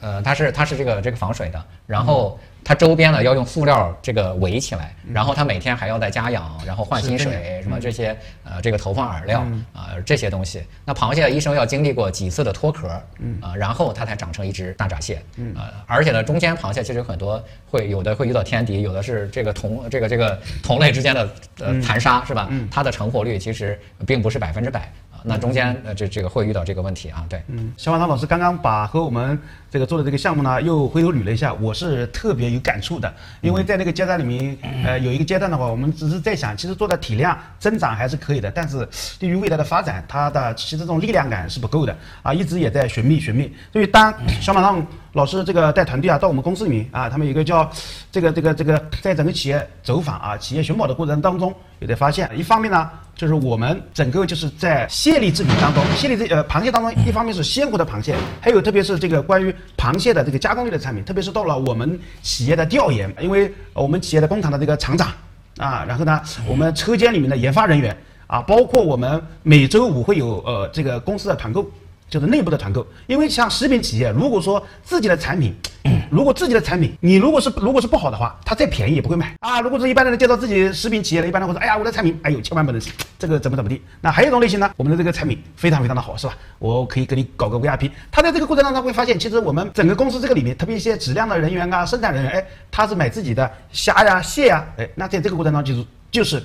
呃，它是它是这个这个防水的，然后它周边呢要用塑料这个围起来，然后它每天还要再加氧，然后换新水，什么这些呃这个投放饵料啊、这些东西。那螃蟹一生要经历过几次的脱壳，啊、然后它才长成一只大闸蟹，呃，而且呢中间螃蟹其实有很多会有的会遇到天敌，有的是这个同这个这个同类之间的呃残杀是吧？它的成活率其实并不是百分之百啊，那中间呃这这个会遇到这个问题啊，对。嗯，小马涛老师刚刚把和我们这个做的这个项目呢，又回头捋了一下，我是特别有感触的。因为在那个阶段里面，呃，有一个阶段的话，我们只是在想，其实做的体量增长还是可以的，但是对于未来的发展，它的其实这种力量感是不够的啊，一直也在寻觅寻觅。所以当小马浪老师这个带团队啊到我们公司里面啊，他们有一个叫这个这个这个，在整个企业走访啊，企业寻宝的过程当中，也在发现，一方面呢。就是我们整个就是在蟹类制品当中，蟹类这呃螃蟹当中，一方面是鲜活的螃蟹，还有特别是这个关于螃蟹的这个加工类的产品，特别是到了我们企业的调研，因为我们企业的工厂的这个厂长啊，然后呢，我们车间里面的研发人员啊，包括我们每周五会有呃这个公司的团购。就是内部的团购，因为像食品企业，如果说自己的产品，如果自己的产品你如果是如果是不好的话，它再便宜也不会买啊。如果是一般的人介绍自己食品企业的，一般的会说，哎呀，我的产品，哎呦，千万不能吃这个怎么怎么地。那还有一种类型呢，我们的这个产品非常非常的好，是吧？我可以给你搞个 VIP。他在这个过程当中会发现，其实我们整个公司这个里面，特别一些质量的人员啊、生产人员，哎，他是买自己的虾呀、蟹呀，哎，那在这个过程当中就是就是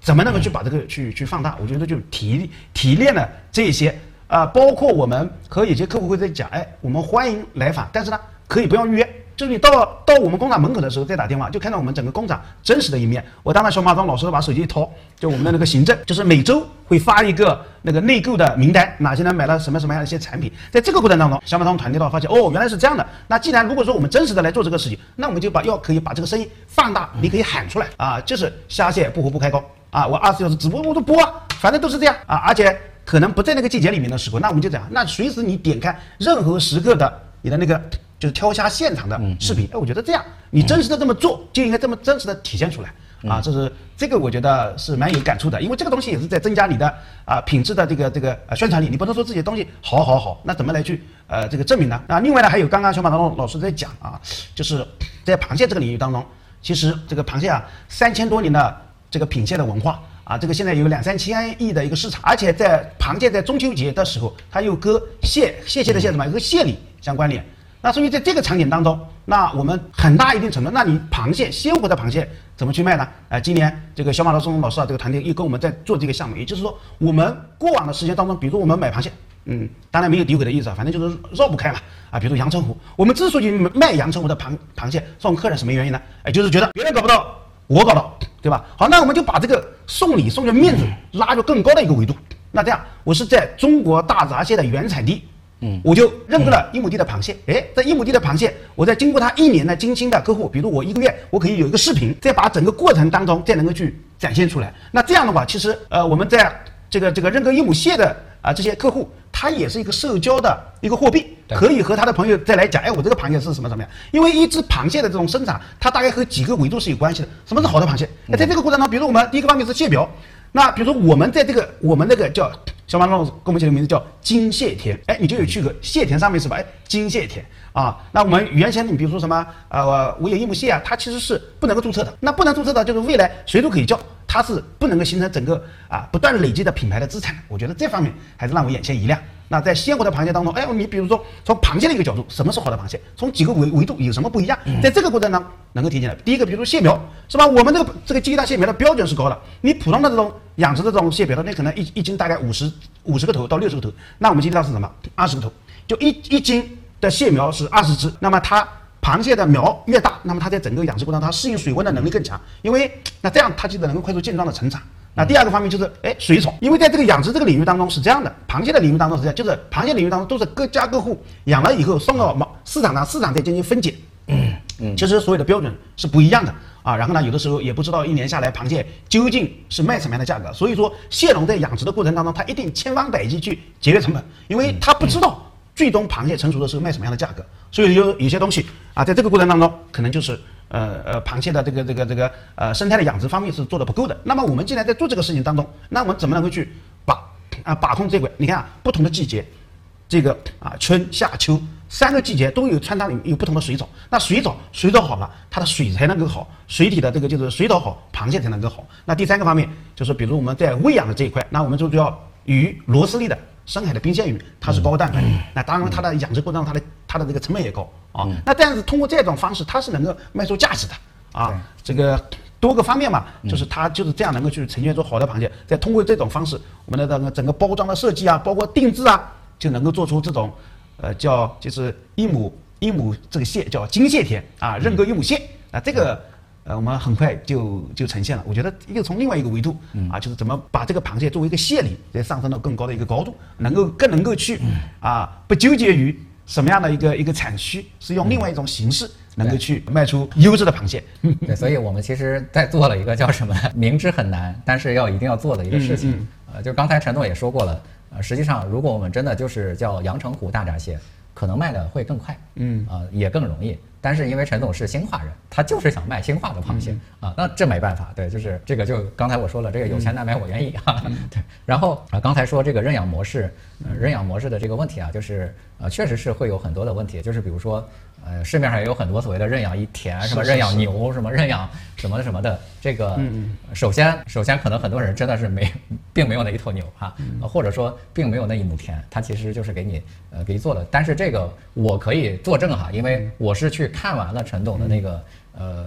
怎么能够去把这个去去放大？我觉得就提提炼了这些。啊、包括我们和有些客户会在讲，哎，我们欢迎来访，但是呢，可以不要预约，就是你到到我们工厂门口的时候再打电话，就看到我们整个工厂真实的一面。我当然小马庄老师把手机一掏，就我们的那个行政，就是每周会发一个那个内购的名单，哪些人买了什么什么样的一些产品。在这个过程当中，小马庄团队的话发现，哦，原来是这样的。那既然如果说我们真实的来做这个事情，那我们就把要可以把这个声音放大，你可以喊出来啊，就是虾蟹不活不开工啊，我二十四小时直播我都播啊，反正都是这样啊，而且。可能不在那个季节里面的时候，那我们就这样，那随时你点开任何时刻的你的那个就是挑虾现场的视频，哎，我觉得这样你真实的这么做就应该这么真实的体现出来啊，这是这个我觉得是蛮有感触的，因为这个东西也是在增加你的啊品质的这个这个呃宣传力，你不能说自己的东西好好好，那怎么来去呃这个证明呢？啊，另外呢还有刚刚小马当老师在讲啊，就是在螃蟹这个领域当中，其实这个螃蟹啊三千多年的这个品蟹的文化。啊，这个现在有两三千亿的一个市场，而且在螃蟹在中秋节的时候，它又跟蟹蟹蟹的蟹什么，和蟹礼相关联。那所以在这个场景当中，那我们很大一定程度，那你螃蟹鲜活的螃蟹怎么去卖呢？呃，今年这个小马老师老师啊，这个团队又跟我们在做这个项目，也就是说，我们过往的时间当中，比如我们买螃蟹，嗯，当然没有诋毁的意思啊，反正就是绕不开嘛。啊，比如阳澄湖，我们之所以卖阳澄湖的螃螃蟹送客人，什么原因呢？哎，就是觉得别人搞不到。我搞到，对吧？好，那我们就把这个送礼送的面子拉到更高的一个维度。那这样，我是在中国大闸蟹的原产地，嗯，我就认购了一亩地的螃蟹。哎，在一亩地的螃蟹，我在经过他一年的精心的呵护，比如我一个月，我可以有一个视频，再把整个过程当中再能够去展现出来。那这样的话，其实呃，我们在这个这个认购一亩蟹的啊这些客户，他也是一个社交的一个货币。可以和他的朋友再来讲，哎，我这个螃蟹是什么什么样？因为一只螃蟹的这种生产，它大概和几个维度是有关系的。什么是好的螃蟹？那在这个过程当中，比如说我们第一个方面是蟹苗，那比如说我们在这个我们那个叫小马老师给我们起的名字叫金蟹田，哎，你就有去个蟹田上面是吧？哎，金蟹田啊，那我们原先你比如说什么呃，我有一亩蟹啊，它其实是不能够注册的。那不能注册的，就是未来谁都可以叫。它是不能够形成整个啊不断累积的品牌的资产。我觉得这方面还是让我眼前一亮。那在鲜活的螃蟹当中，哎，你比如说从螃蟹的一个角度，什么是好的螃蟹？从几个维维度有什么不一样？在这个过程当中能够体现的。第一个，比如说蟹苗，是吧？我们这个这个鸡大蟹苗的标准是高的，你普通的这种养殖的这种蟹苗，那可能一一斤大概五十五十个头到六十个头，那我们今天是什么？二十个头，就一一斤的蟹苗是二十只，那么它。螃蟹的苗越大，那么它在整个养殖过程中，它适应水温的能力更强，因为那这样它就能够快速健壮的成长。那第二个方面就是，哎，水宠，因为在这个养殖这个领域当中是这样的，螃蟹的领域当中是这样，就是螃蟹领域当中都是各家各户养了以后送到市市场上，市场再进行分解。嗯嗯，其实所有的标准是不一样的啊。然后呢，有的时候也不知道一年下来螃蟹究竟是卖什么样的价格。所以说，蟹农在养殖的过程当中，他一定千方百计去节约成本，因为他不知道。最终螃蟹成熟的时候卖什么样的价格？所以有有些东西啊，在这个过程当中，可能就是呃呃，螃蟹的这个这个这个呃生态的养殖方面是做的不够的。那么我们既然在做这个事情当中，那我们怎么能够去把啊把控这块？你看啊，不同的季节，这个啊春夏秋三个季节都有穿插里有不同的水藻。那水藻水藻好了，它的水才能够好，水体的这个就是水藻好，螃蟹才能够好。那第三个方面就是，比如我们在喂养的这一块，那我们就要鱼螺丝类的。深海的冰鲜鱼，它是高蛋白，那当然它的养殖过程中，它的它的这个成本也高啊。那但是通过这种方式，它是能够卖出价值的啊。这个多个方面嘛，就是它就是这样能够去呈现出好的螃蟹。再通过这种方式，我们的这个整个包装的设计啊，包括定制啊，就能够做出这种，呃，叫就是一亩一亩这个蟹叫金蟹田啊，认购一亩蟹啊，这个。呃，我们很快就就呈现了。我觉得又从另外一个维度啊，就是怎么把这个螃蟹作为一个蟹类，再上升到更高的一个高度，能够更能够去啊，不纠结于什么样的一个一个产区，是用另外一种形式能够去卖出优质的螃蟹。对，所以我们其实在做了一个叫什么？明知很难，但是要一定要做的一个事情。呃，就刚才陈总也说过了，呃，实际上如果我们真的就是叫阳澄湖大闸蟹，可能卖的会更快，嗯，啊，也更容易。但是因为陈总是兴化人，他就是想卖兴化的螃蟹啊，那这没办法，对，就是这个就刚才我说了，这个有钱难买我愿意哈，对。然后啊，刚才说这个认养模式，认养模式的这个问题啊，就是呃，确实是会有很多的问题，就是比如说。呃，市面上也有很多所谓的认养一田，什么认养牛，什么认养什么什么的。这个，首先，首先可能很多人真的是没，并没有那一头牛哈，或者说并没有那一亩田，它其实就是给你呃给你做的。但是这个我可以作证哈，因为我是去看完了陈董的那个呃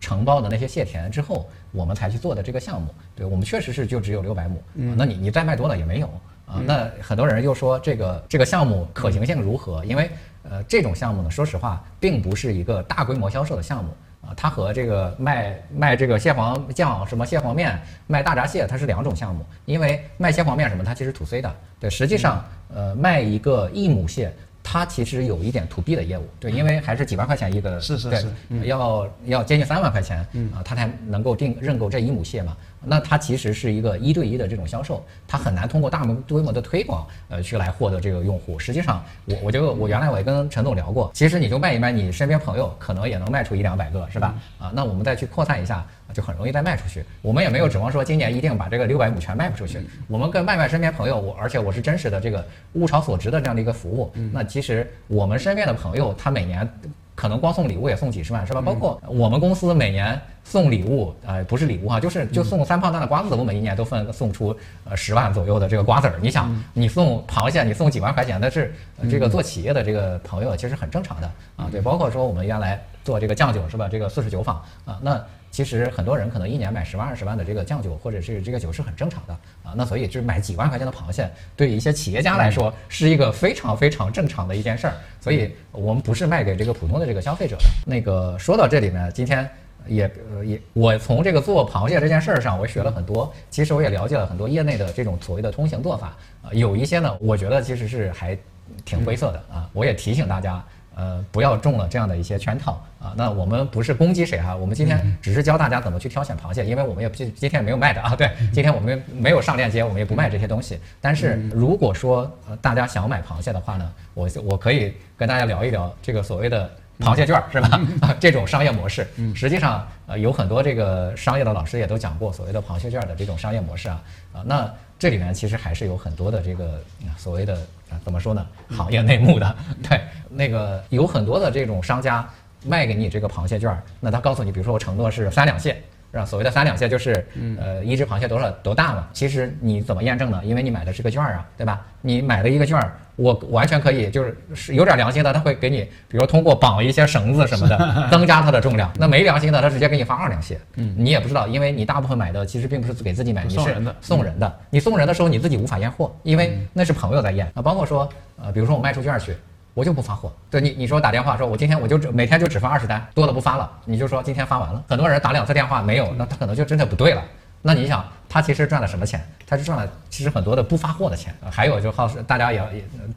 承包的那些蟹田之后，我们才去做的这个项目。对我们确实是就只有六百亩，那你你再卖多了也没有啊。那很多人又说这个这个项目可行性如何？因为呃，这种项目呢，说实话，并不是一个大规模销售的项目啊。它和这个卖卖这个蟹黄酱、什么蟹黄面、卖大闸蟹，它是两种项目。因为卖蟹黄面什么，它其实土 C 的。对，实际上，呃，卖一个一亩蟹，它其实有一点 to B 的业务。对，因为还是几万块钱一个，是是是，要要接近三万块钱啊，它才能够定认购这一亩蟹嘛。那它其实是一个一对一的这种销售，它很难通过大规模的推广，呃，去来获得这个用户。实际上，我我就我原来我也跟陈总聊过，其实你就卖一卖，你身边朋友可能也能卖出一两百个，是吧？啊，那我们再去扩散一下，就很容易再卖出去。我们也没有指望说今年一定把这个六百亩全卖不出去，我们跟卖卖身边朋友，我而且我是真实的这个物超所值的这样的一个服务。那其实我们身边的朋友，他每年。可能光送礼物也送几十万，是吧？包括我们公司每年送礼物，呃，不是礼物哈，就是就送三胖蛋的瓜子，我每一年都分送出呃十万左右的这个瓜子儿。你想，你送螃蟹，你送几万块钱，那是这个做企业的这个朋友其实很正常的啊。对，包括说我们原来做这个酱酒是吧？这个四十九坊啊，那。其实很多人可能一年买十万二十万的这个酱酒，或者是这个酒是很正常的啊。那所以就是买几万块钱的螃蟹，对于一些企业家来说是一个非常非常正常的一件事儿。所以我们不是卖给这个普通的这个消费者的。那个说到这里呢，今天也也我从这个做螃蟹这件事儿上，我学了很多。其实我也了解了很多业内的这种所谓的通行做法啊，有一些呢，我觉得其实是还挺灰色的啊。我也提醒大家。呃，不要中了这样的一些圈套啊！那我们不是攻击谁哈，我们今天只是教大家怎么去挑选螃蟹，因为我们也今今天没有卖的啊。对，今天我们没有上链接，我们也不卖这些东西。但是如果说呃大家想买螃蟹的话呢，我我可以跟大家聊一聊这个所谓的螃蟹券是吧？啊这种商业模式，实际上呃有很多这个商业的老师也都讲过所谓的螃蟹券的这种商业模式啊啊那。这里面其实还是有很多的这个所谓的啊，怎么说呢？行业内幕的。对，那个有很多的这种商家卖给你这个螃蟹券，那他告诉你，比如说我承诺是三两蟹是吧？所谓的三两蟹就是，呃，一只螃蟹多少多大嘛？其实你怎么验证呢？因为你买的是个券儿啊，对吧？你买了一个券儿，我完全可以就是是有点良心的，他会给你，比如通过绑一些绳子什么的，增加它的重量。那没良心的，他直接给你发二两蟹，嗯，你也不知道，因为你大部分买的其实并不是给自己买，你是送人的送人的。你送人的时候你自己无法验货，因为那是朋友在验啊。包括说，呃，比如说我卖出券去。我就不发货，对你，你说打电话说，我今天我就只每天就只发二十单，多了不发了，你就说今天发完了。很多人打两次电话没有，那他可能就真的不对了。那你想，他其实赚了什么钱？他是赚了其实很多的不发货的钱。还有就好是大家也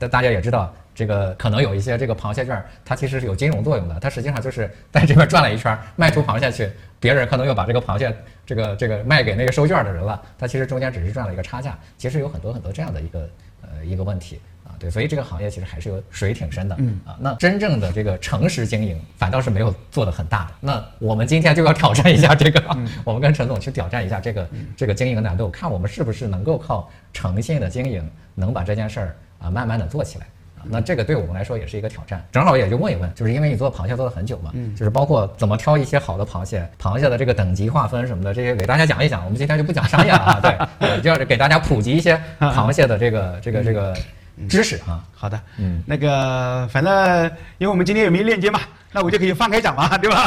也大家也知道，这个可能有一些这个螃蟹券，它其实是有金融作用的，它实际上就是 在这边转了一圈，卖出螃蟹去，别人可能又把这个螃蟹这个这个卖给那个收券的人了，他其实中间只是赚了一个差价。其实有很多很多这样的一个呃一个问题。啊，对，所以这个行业其实还是有水挺深的，嗯啊，那真正的这个诚实经营反倒是没有做的很大的。那我们今天就要挑战一下这个，我们跟陈总去挑战一下这个这个经营难度，看我们是不是能够靠诚信的经营，能把这件事儿啊慢慢的做起来。啊那这个对我们来说也是一个挑战，正好也就问一问，就是因为你做螃蟹做了很久嘛，就是包括怎么挑一些好的螃蟹，螃蟹的这个等级划分什么的，这些给大家讲一讲。我们今天就不讲商业了啊，对，呃就是给大家普及一些螃蟹的这个这个这个知识啊。好的，嗯，那个反正因为我们今天有没有链接嘛，那我就可以放开讲嘛，对吧？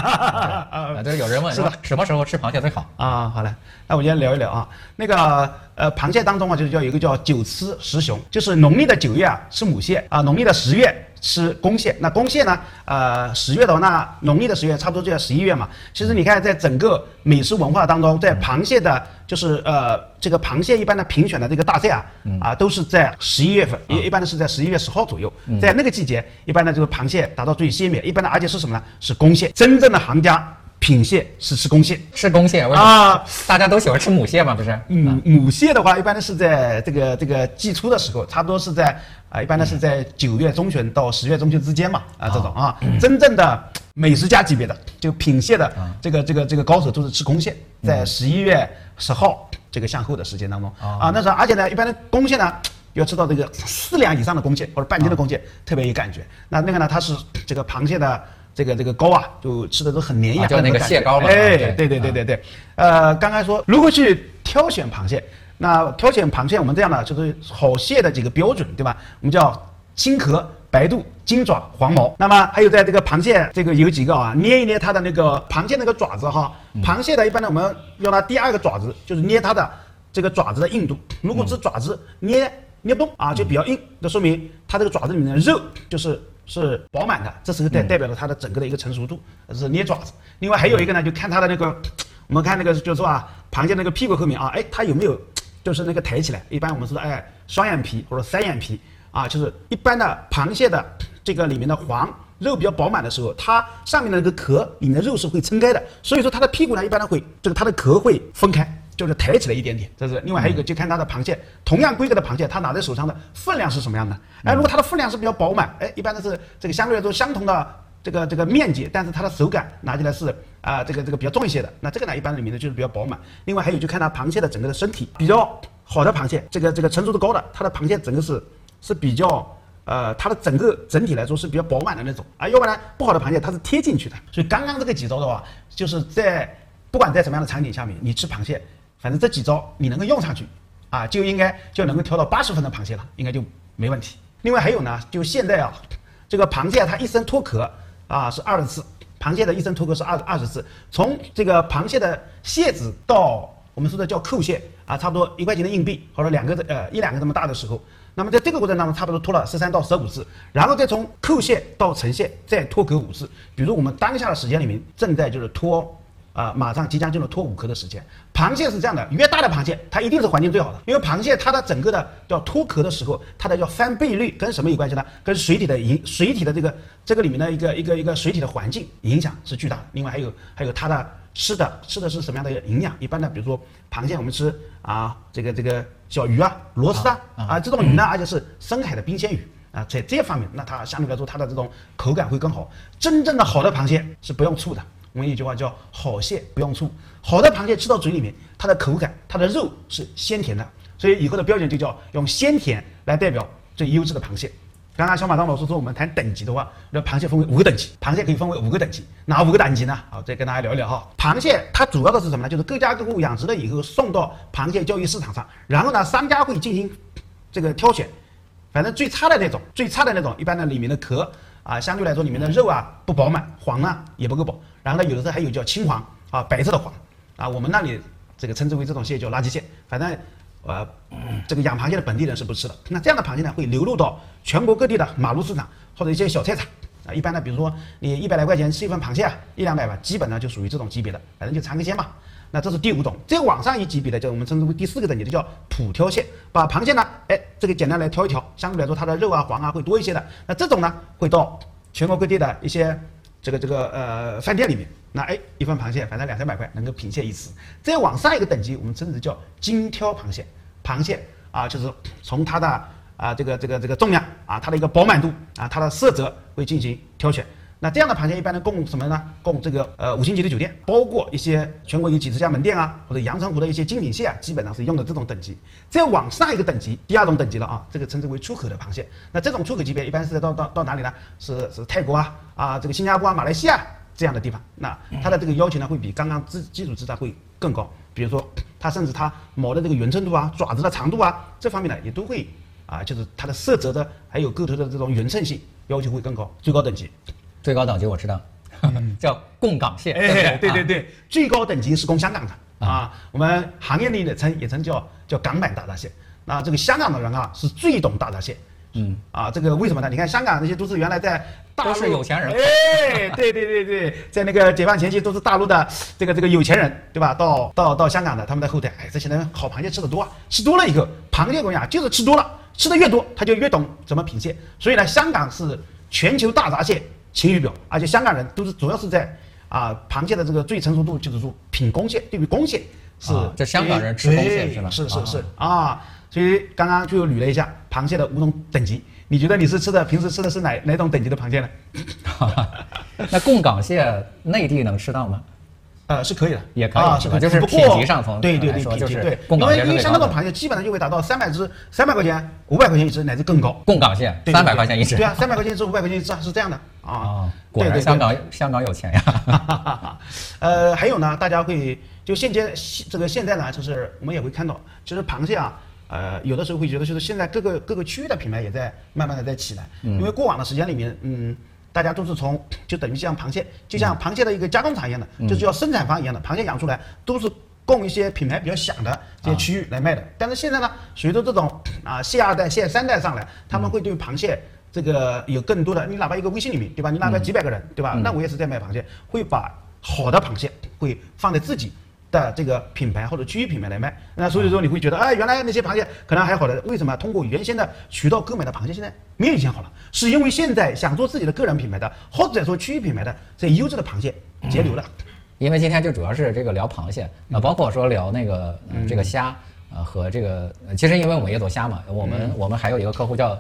啊，对，有人问是的。什么时候吃螃蟹最好？啊，好了，那我今天聊一聊啊，那个呃，螃蟹当中啊，就是叫有一个叫九雌十雄，就是农历的九月啊吃母蟹啊，农历的十月吃公蟹。那公蟹呢，呃，十月的话，那农历的十月差不多就在十一月嘛。其实你看，在整个美食文化当中，在螃蟹的，就是呃，这个螃蟹一般的评选的这个大赛啊，啊，都是在十一月份，一一般的是在十一月十号左右，在那个季节，一般的这个螃蟹达到最鲜美，一般的而且是什么呢？是公蟹，真正的行家品蟹是吃公蟹。吃公蟹为什么？啊，大家都喜欢吃母蟹嘛，不是？嗯，母蟹的话，一般呢是在这个这个季初的时候，差不多是在啊、一般呢是在九月中旬到十月中旬之间嘛，啊，这种啊，真正的美食家级别的，就品蟹的这个这个这个高手都是吃公蟹，在十一月十号这个向后的时间当中啊，那时候而且呢，一般的公蟹呢。要吃到这个四两以上的公蟹或者半斤的公蟹，特别有感觉。那那个呢，它是这个螃蟹的这个这个膏啊，就吃的都很粘牙，啊就那个蟹膏嘛哎，对对对对对对。呃，刚刚说如何去挑选螃蟹，那挑选螃蟹我们这样的就是好蟹的几个标准，对吧？我们叫青壳。白肚、金爪、黄毛，那么还有在这个螃蟹这个有几个啊？捏一捏它的那个螃蟹那个爪子哈，螃蟹的一般呢我们用它第二个爪子就是捏它的这个爪子的硬度，如果是爪子捏捏不动啊，就比较硬，那说明它这个爪子里面的肉就是是饱满的，这时候代代表了它的整个的一个成熟度，这是捏爪子。另外还有一个呢，就看它的那个，我们看那个就是说啊，螃蟹那个屁股后面啊，哎，它有没有就是那个抬起来？一般我们说哎双眼皮或者三眼皮啊，就是一般的螃蟹的这个里面的黄。肉比较饱满的时候，它上面的那个壳里面的肉是会撑开的，所以说它的屁股呢，一般呢会这个它的壳会分开，就是抬起来一点点。这是另外还有一个，就看它的螃蟹，同样规格的螃蟹，它拿在手上的分量是什么样的？哎，如果它的分量是比较饱满，哎，一般都是这个相对来说相同的这个这个面积，但是它的手感拿起来是啊、这个这个比较重一些的。那这个呢，一般里面呢就是比较饱满。另外还有就看它螃蟹的整个的身体比较好的螃蟹，这个这个成熟度高的，它的螃蟹整个是是比较。呃，它的整个整体来说是比较饱满的那种啊，要不然不好的螃蟹它是贴进去的。所以刚刚这个几招的话，就是在不管在什么样的场景下面，你吃螃蟹，反正这几招你能够用上去啊，就应该就能够挑到八十分的螃蟹了，应该就没问题。另外还有呢，就现在啊，这个螃蟹它一生脱壳啊是二十次，螃蟹的一生脱壳是二二十次，从这个螃蟹的蟹子到我们说的叫扣蟹啊，差不多一块钱的硬币或者两个呃一两个这么大的时候，那么在这个过程当中，差不多脱了十三到十五次，然后再从扣蟹到成蟹再脱壳五次。比如我们当下的时间里面正在就是脱啊、马上即将进入脱骨壳的时间。螃蟹是这样的，越大的螃蟹它一定是环境最好的，因为螃蟹它的整个的叫脱壳的时候，它的叫翻倍率跟什么有关系呢？跟水体的影水体的这个这个里面的一个一个一个水体的环境影响是巨大的。另外还有还有它的吃的吃的是什么样的营养？一般的比如说螃蟹我们吃啊这个这个小鱼啊螺丝啊啊这种鱼呢，而且是深海的冰鲜鱼。啊，在这方面，那它相对来说它的这种口感会更好。真正的好的螃蟹是不用醋的。我们有一句话叫“好蟹不用醋”，好的螃蟹吃到嘴里面，它的口感、它的肉是鲜甜的。所以以后的标准就叫用鲜甜来代表最优质的螃蟹。刚刚小马当老师说，我们谈等级的话，那螃蟹分为五个等级，螃蟹可以分为五个等级，哪五个等级呢？好，再跟大家聊一聊哈。螃蟹它主要的是什么呢？就是各家各户养殖了以后送到螃蟹交易市场上，然后呢，商家会进行这个挑选，反正最差的那种，最差的那种，一般呢里面的壳啊，相对来说里面的肉啊不饱满，黄呢也不够饱，然后呢有的时候还有叫青黄啊，白色的黄啊，我们那里这个称之为这种蟹叫垃圾蟹，反正。呃，这个养螃蟹的本地人是不吃的。那这样的螃蟹呢，会流入到全国各地的马路市场或者一些小菜场啊。一般呢，比如说你一百来块钱吃一份螃蟹啊，一两百吧，基本呢就属于这种级别的，反正就尝个鲜嘛。那这是第五种，再往上一级别的，就我们称之为第四个等级的，叫普挑蟹。把螃蟹呢，哎，这个简单来挑一挑，相对来说它的肉啊、黄啊会多一些的。那这种呢，会到全国各地的一些这个这个呃饭店里面。那哎，一份螃蟹反正两三百块能够品蟹一次。再往上一个等级，我们称之叫精挑螃蟹。螃蟹啊，就是从它的啊这个这个这个重量啊，它的一个饱满度啊，它的色泽会进行挑选。那这样的螃蟹一般呢供什么呢？供这个呃五星级的酒店，包括一些全国有几十家门店啊，或者阳澄湖的一些精品蟹啊，基本上是用的这种等级。再往上一个等级，第二种等级了啊，这个称之为出口的螃蟹。那这种出口级别一般是到到到哪里呢？是是泰国啊啊这个新加坡啊马来西亚。这样的地方，那它的这个要求呢，会比刚刚基基础制造会更高。比如说，它甚至它毛的这个匀称度啊、爪子的长度啊，这方面呢也都会啊，就是它的色泽的还有个头的这种匀称性要求会更高。最高等级，最高等级我知道，叫贡港蟹。哎，对对对，最高等级是供香港的啊。我们行业内的称也称叫叫港版大闸蟹。那这个香港的人啊，是最懂大闸蟹。嗯啊，这个为什么呢？你看香港那些都是原来在大陆，都是有钱人。哎，对对对对，在那个解放前期都是大陆的这个这个有钱人，对吧？到到到香港的他们的后台，哎，这些人好螃蟹吃的多啊，吃多了以后，螃蟹我跟你讲，就是吃多了，吃的越多，他就越懂怎么品蟹。所以呢，香港是全球大闸蟹晴雨表，而且香港人都是主要是在啊螃蟹的这个最成熟度，就是说品公蟹，对于公蟹是这香港人吃公蟹是吧？是是是啊。所以刚刚就捋了一下螃蟹的五种等级，你觉得你是吃的平时吃的是哪哪种等级的螃蟹呢？那贡港蟹内地能吃到吗？呃，是可以的，也可以，是吧？就是品级上从对对对，品级对，因为因为像那种螃蟹基本上就会达到三百只，三百块钱、五百块钱一只乃至更高。贡港蟹三百块钱一只，对啊，三百块钱一只，五百块钱一只是这样的啊。果然香港香港有钱呀。呃，还有呢，大家会就现阶这个现在呢，就是我们也会看到，其实螃蟹啊。呃，有的时候会觉得，就是现在各个各个区域的品牌也在慢慢的在起来，因为过往的时间里面，嗯，大家都是从 就等于像螃蟹，就像螃蟹的一个加工厂一样的，就是要生产方一样的，螃蟹养出来都是供一些品牌比较响的这些区域来卖的。但是现在呢，随着这种 啊蟹二代、蟹三代上来，他们会对螃蟹这个有更多的，你哪怕一个微信里面，对吧？你哪怕几百个人，对吧？那我也是在卖螃蟹，会把好的螃蟹会放在自己。的这个品牌或者区域品牌来卖，那所以说你会觉得，哎，原来那些螃蟹可能还好的，为什么通过原先的渠道购买的螃蟹现在没有以前好了？是因为现在想做自己的个人品牌的，或者说区域品牌的这优质的螃蟹截流了。因为今天就主要是这个聊螃蟹，那包括说聊那个这个虾。呃，和这个其实因为我们也做虾嘛，我们我们还有一个客户叫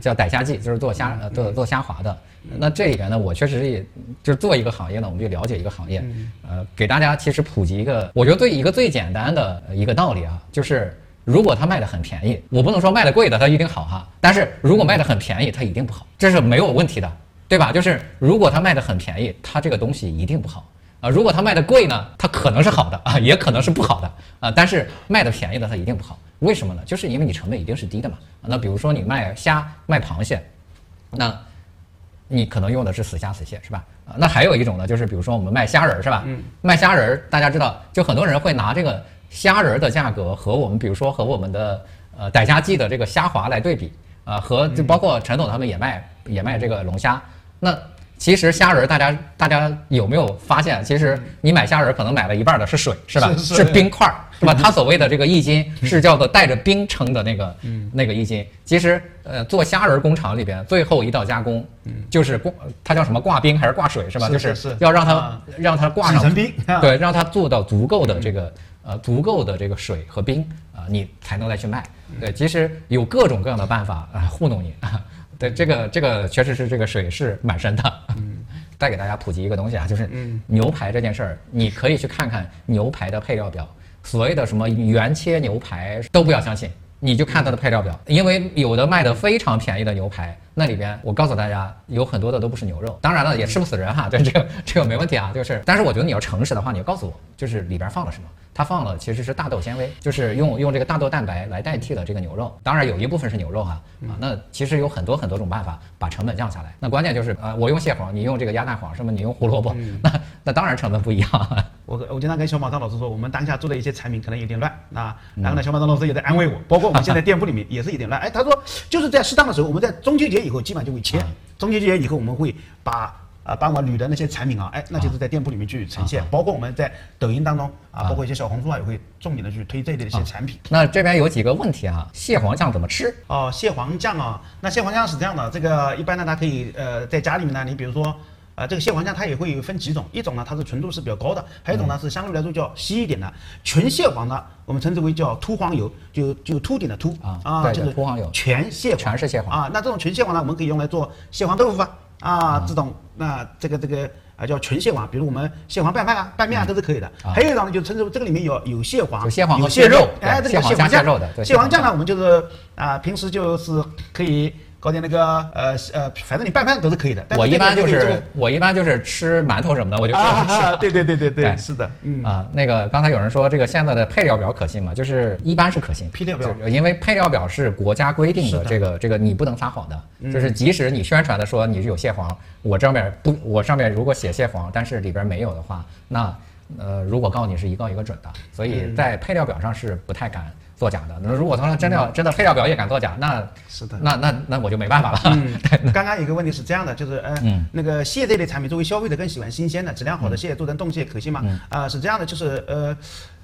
叫逮虾记，就是做虾呃做做虾滑的。那这里边呢，我确实也就是做一个行业呢，我们就了解一个行业。呃，给大家其实普及一个，我觉得最一个最简单的一个道理啊，就是如果它卖的很便宜，我不能说卖的贵的它一定好哈，但是如果卖的很便宜，它一定不好，这是没有问题的，对吧？就是如果它卖的很便宜，它这个东西一定不好。啊，如果它卖的贵呢，它可能是好的啊，也可能是不好的啊。但是卖的便宜的它一定不好，为什么呢？就是因为你成本一定是低的嘛。那比如说你卖虾、卖螃蟹，那，你可能用的是死虾死蟹是吧？啊，那还有一种呢，就是比如说我们卖虾仁儿是吧？嗯。卖虾仁儿，大家知道，就很多人会拿这个虾仁儿的价格和我们，比如说和我们的呃逮虾记的这个虾滑来对比啊，和就包括陈总他们也卖也卖这个龙虾，那。其实虾仁儿，大家大家有没有发现？其实你买虾仁儿，可能买了一半的是水，是吧？是冰块儿，是吧？它所谓的这个一斤是叫做带着冰称的那个那个一斤。其实，呃，做虾仁儿工厂里边最后一道加工，就是挂，它叫什么挂冰还是挂水，是吧？就是要让它让它挂上冰，对，让它做到足够的这个呃足够的这个水和冰啊，你才能再去卖。对，其实有各种各样的办法啊糊弄你。对，这个这个确实是这个水是蛮深的。嗯，再给大家普及一个东西啊，就是牛排这件事儿，你可以去看看牛排的配料表，所谓的什么原切牛排都不要相信你就看它的配料表，因为有的卖的非常便宜的牛排，那里边我告诉大家，有很多的都不是牛肉。当然了，也吃不死人哈，对这个这个没问题啊。就是，但是我觉得你要诚实的话，你要告诉我，就是里边放了什么。它放了其实是大豆纤维，就是用用这个大豆蛋白来代替了这个牛肉。当然有一部分是牛肉哈啊。那其实有很多很多种办法把成本降下来。那关键就是呃，我用蟹黄，你用这个鸭蛋黄，什么你用胡萝卜，那那当然成本不一样。我我经常跟小马张老师说，我们当下做的一些产品可能有点乱啊。然后呢，小马张老师也在安慰我，包括我们现在店铺里面也是有点乱。哎，他说就是在适当的时候，我们在中秋节以后基本上就会切。中秋节以后我们会把。啊，帮我捋的那些产品啊，哎，那就是在店铺里面去呈现，包括我们在抖音当中啊，包括一些小红书啊，也会重点的去推这一类的一些产品。那这边有几个问题啊，蟹黄酱怎么吃？哦，蟹黄酱啊，那蟹黄酱是这样的，这个一般呢，它可以呃在家里面呢，你比如说啊，这个蟹黄酱它也会有分几种，一种呢它是纯度是比较高的，还有一种呢是相对来说叫稀一点的，纯蟹黄呢我们称之为叫秃黄油，就就秃顶的秃。啊啊，就是秃黄油，全蟹全是蟹黄。啊，那这种纯蟹黄呢，我们可以用来做蟹黄豆腐啊。啊，这种那这个这个啊叫纯蟹黄，比如我们蟹黄拌饭啊、拌面啊都是可以的。还有一种呢，就称之为这个里面有有蟹黄、有蟹黄有蟹肉，哎，这个蟹黄酱的。蟹黄酱呢，我们就是啊，平时就是可以。搞点那个呃呃，反正你拌饭都是可以的。我一般就是我一般就是吃馒头什么的，我就吃。对对对对对，是的，嗯啊，那个刚才有人说这个现在的配料表可信吗？就是一般是可信。配料表，因为配料表是国家规定的，这个这个你不能撒谎的。就是即使你宣传的说你是有蟹黄，我上面不，我上面如果写蟹黄，但是里边没有的话，那呃，如果告你是一告一个准的。所以在配料表上是不太敢。作假的，那如果他真的要真的配料表也敢作假，那是的，那那那我就没办法了。嗯，刚刚有个问题是这样的，就是呃，那个蟹这类产品作为消费者更喜欢新鲜的、质量好的蟹，做成冻蟹可信吗？啊，是这样的，就是呃，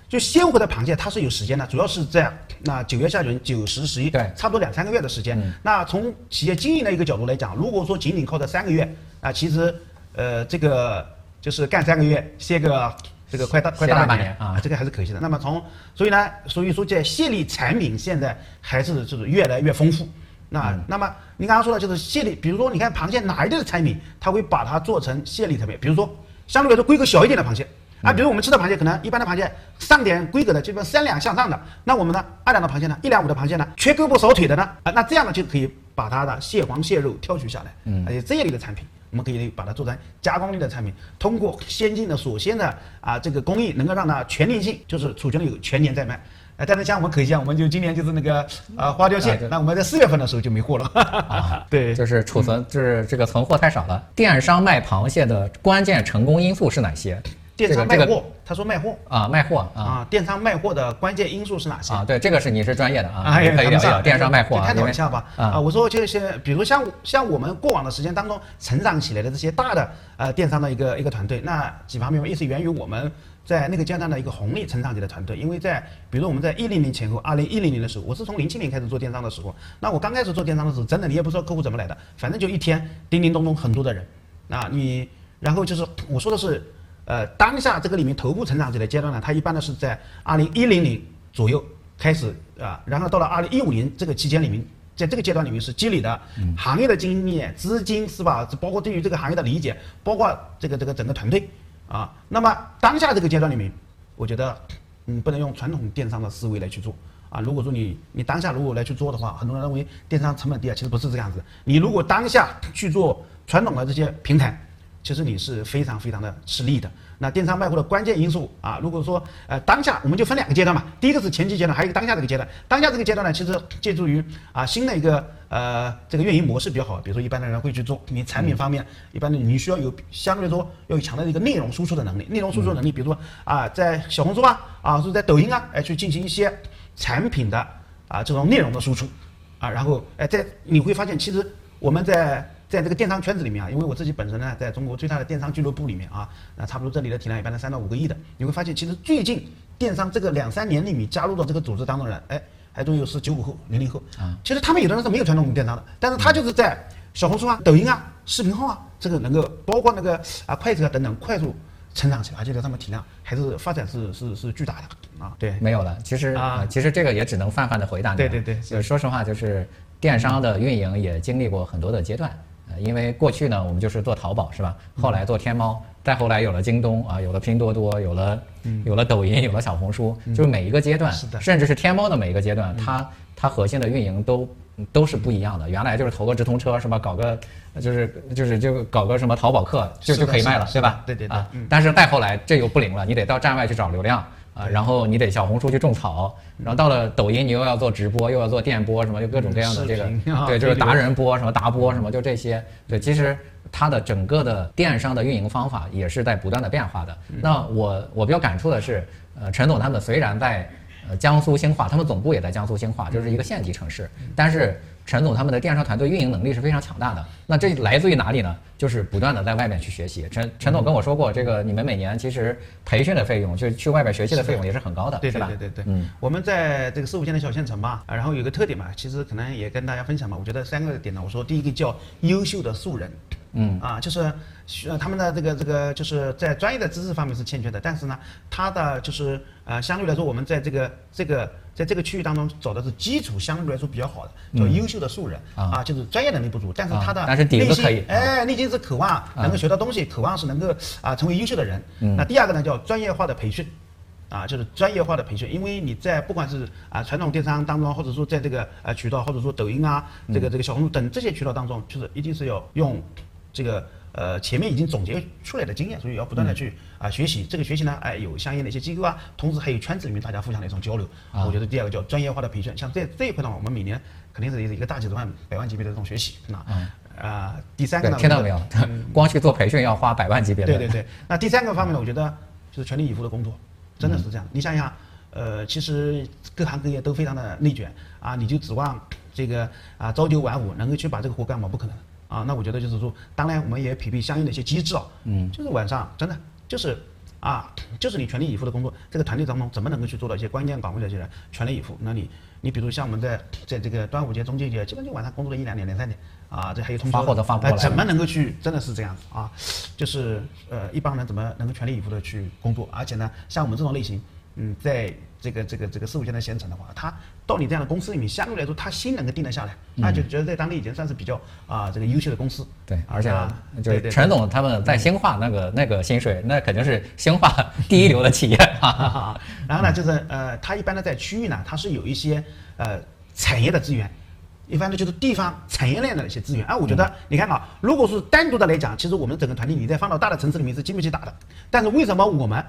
就鲜活的螃蟹它是有时间的，主要是在那九月下旬、九十、十一，对，差不多两三个月的时间。那从企业经营的一个角度来讲，如果说仅仅靠这三个月，啊，其实呃，这个就是干三个月歇个。这个快大快大半年啊，这个还是可惜的。那么从所以呢，所以说在蟹类产品现在还是就是越来越丰富。那那么你刚刚说的就是蟹类，比如说你看螃蟹哪一类的产品，它会把它做成蟹类产品？比如说相对来说规格小一点的螃蟹啊，比如我们吃的螃蟹可能一般的螃蟹上点规格的，基本三两向上的。那我们呢二两的螃蟹呢，一两五的螃蟹呢，缺胳膊少腿的呢啊，那这样呢就可以把它的蟹黄蟹肉挑取下来，嗯，而且这一类的产品。我们可以把它做成加工类的产品，通过先进的锁鲜的啊这个工艺，能够让它全年性，就是储存了有全年在卖。哎，但是像我们可惜啊，我们就今年就是那个啊花雕蟹，那我们在四月份的时候就没货了。对，就是储存，就是这个存货太少了。电商卖螃蟹的关键成功因素是哪些？电商卖货，他说卖货啊，卖货啊，电商卖货的关键因素是哪些啊？对，这个是你是专业的啊，可以聊一聊电商卖货，探讨一下吧。啊，我说就是比如像像我们过往的时间当中成长起来的这些大的呃电商的一个一个团队，那几方面嘛，一是源于我们在那个阶段的一个红利成长起来的团队，因为在比如我们在一零年前后，二零一零年的时候，我是从零七年开始做电商的时候，那我刚开始做电商的时候，真的你也不知道客户怎么来的，反正就一天叮叮咚咚很多的人，啊，你然后就是我说的是。呃，当下这个里面头部成长起来阶段呢，它一般呢是在二零一零年左右开始啊，然后到了二零一五年这个期间里面，在这个阶段里面是积累的行业的经验、资金是吧？包括对于这个行业的理解，包括这个这个整个团队啊。那么当下这个阶段里面，我觉得嗯不能用传统电商的思维来去做啊。如果说你你当下如果来去做的话，很多人认为电商成本低啊，其实不是这个样子。你如果当下去做传统的这些平台。其实你是非常非常的吃力的。那电商卖货的关键因素啊，如果说呃当下我们就分两个阶段嘛，第一个是前期阶段，还有一个当下这个阶段。当下这个阶段呢，其实借助于啊新的一个呃这个运营模式比较好，比如说一般的人会去做你产品方面，一般的你需要有相对来说要有强大的一个内容输出的能力，内容输出能力，比如说啊在小红书啊啊是在抖音啊哎去进行一些产品的啊这种内容的输出啊，然后哎在你会发现其实我们在。在这个电商圈子里面啊，因为我自己本身呢，在中国最大的电商俱乐部里面啊，那差不多这里的体量一般在三到五个亿的，你会发现其实最近电商这个两三年里面加入到这个组织当中人，哎，还都有是九五后、零零后啊。其实他们有的人是没有传统电商的，但是他就是在小红书啊、抖音啊、视频号啊，这个能够包括那个啊快手啊等等快速成长起来，而且在上面体量还是发展是是是巨大的啊。对，没有了。其实啊，其实这个也只能泛泛的回答你。对对对，就说实话，就是电商的运营也经历过很多的阶段。因为过去呢，我们就是做淘宝，是吧？后来做天猫，再后来有了京东啊，有了拼多多，有了有了抖音，有了小红书，就是每一个阶段，甚至是天猫的每一个阶段，它它核心的运营都都是不一样的。原来就是投个直通车是吧？搞个就是就是就搞个什么淘宝客就就可以卖了，对吧？对对对啊嗯。但是再后来这又不灵了，你得到站外去找流量啊，然后你得小红书去种草，然后到了抖音你又要做直播，又要做电播什么，就各种各样的这个对，就是达人播什么达播什么，就这些。对，其实它的整个的电商的运营方法也是在不断的变化的。那我我比较感触的是，呃，陈总他们虽然在呃江苏兴化，他们总部也在江苏兴化，就是一个县级城市，但是陈总他们的电商团队运营能力是非常强大的。那这来自于哪里呢？就是不断的在外面去学习。陈陈总跟我说过，这个你们每年其实培训的费用，就是去外边学习的费用也是很高的，对吧？对对对对，嗯，我们在这个四五线的小县城嘛，啊然后有个特点嘛，其实可能也跟大家分享嘛。我觉得三个点呢，我说第一个叫优秀的素人，嗯啊，就是呃他们的这个这个就是在专业的知识方面是欠缺的，但是呢，他的就是呃相对来说，我们在这个这个在这个区域当中找的是基础相对来说比较好的，叫优秀的素人、啊啊，就是专业能力不足，但是他的啊但是底子内心可以啊哎，内心是渴望能够学到东西，渴望是能够啊成为优秀的人。嗯那第二个呢叫专业化的培训。啊，就是专业化的培训，因为你在不管是啊传统电商当中，或者说在这个啊渠道，或者说抖音啊，这个这个小红书等这些渠道当中，就是一定是要用这个呃前面已经总结出来的经验，所以要不断的去啊学习。这个学习呢，哎有相应的一些机构啊，同时还有圈子里面大家互相的一种交流。啊我觉得第二个叫专业化的培训，像这这一块呢，我们每年肯定是一个大几十万、百万级别的这种学习。那啊、第三个听到没有？光去做培训要花百万级别的。对对对，那第三个方面呢，我觉得就是全力以赴的工作，真的是这样。你想想，呃，其实各行各业都非常的内卷啊，你就指望这个啊朝九晚五能够去把这个活干吗？不可能啊。那我觉得就是说，当然我们也匹配相应的一些机制啊，嗯，就是晚上真的就是。啊，就是你全力以赴的工作，这个团队当中怎么能够去做到一些关键岗位的这些人全力以赴？那你，你比如像我们在在这个端午节、中秋节，基本就晚上工作了一两点、两三点啊，这还有通宵发货都发不过来哎怎么能够去？真的是这样子啊，就是呃，一帮人怎么能够全力以赴的去工作？而且呢，像我们这种类型，嗯，在这个这个这个四五线的县城的话，他到你这样的公司里面，相对来说他心能够定得下来，那就觉得在当地已经算是比较啊这个优秀的公司。对，而且啊就是对对陈总他们在兴化那个那个薪水，那肯定是兴化第一流的企业 然后呢，就是呃，它一般呢在区域呢，它是有一些呃产业的资源，一般呢就是地方产业链的一些资源。啊，我觉得你看啊，如果是单独的来讲，其实我们整个团队你再放到大的城市里面是经不起打的。但是为什么我们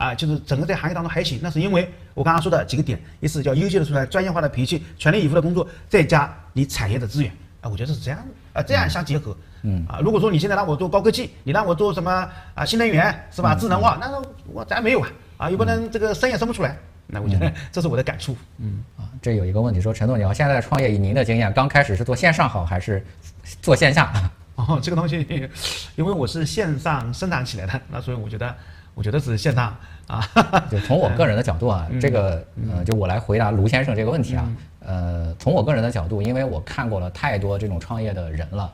啊，就是整个在行业当中还行？那是因为我刚刚说的几个点，一是叫优秀的出来专业化的脾气，全力以赴的工作，再加你产业的资源。啊，我觉得是这样啊，这样相结合。嗯啊，如果说你现在让我做高科技，你让我做什么啊新能源是吧？智能化，那我咱没有啊啊，又不能这个生也生不出来。那我觉得这是我的感触。嗯，啊，这有一个问题说，陈总，你要现在的创业，以您的经验，刚开始是做线上好还是做线下？哦，这个东西，因为我是线上生长起来的，那所以我觉得，我觉得是线上啊。就从我个人的角度啊，嗯这个呃，就我来回答卢先生这个问题啊，呃，从我个人的角度，因为我看过了太多这种创业的人了，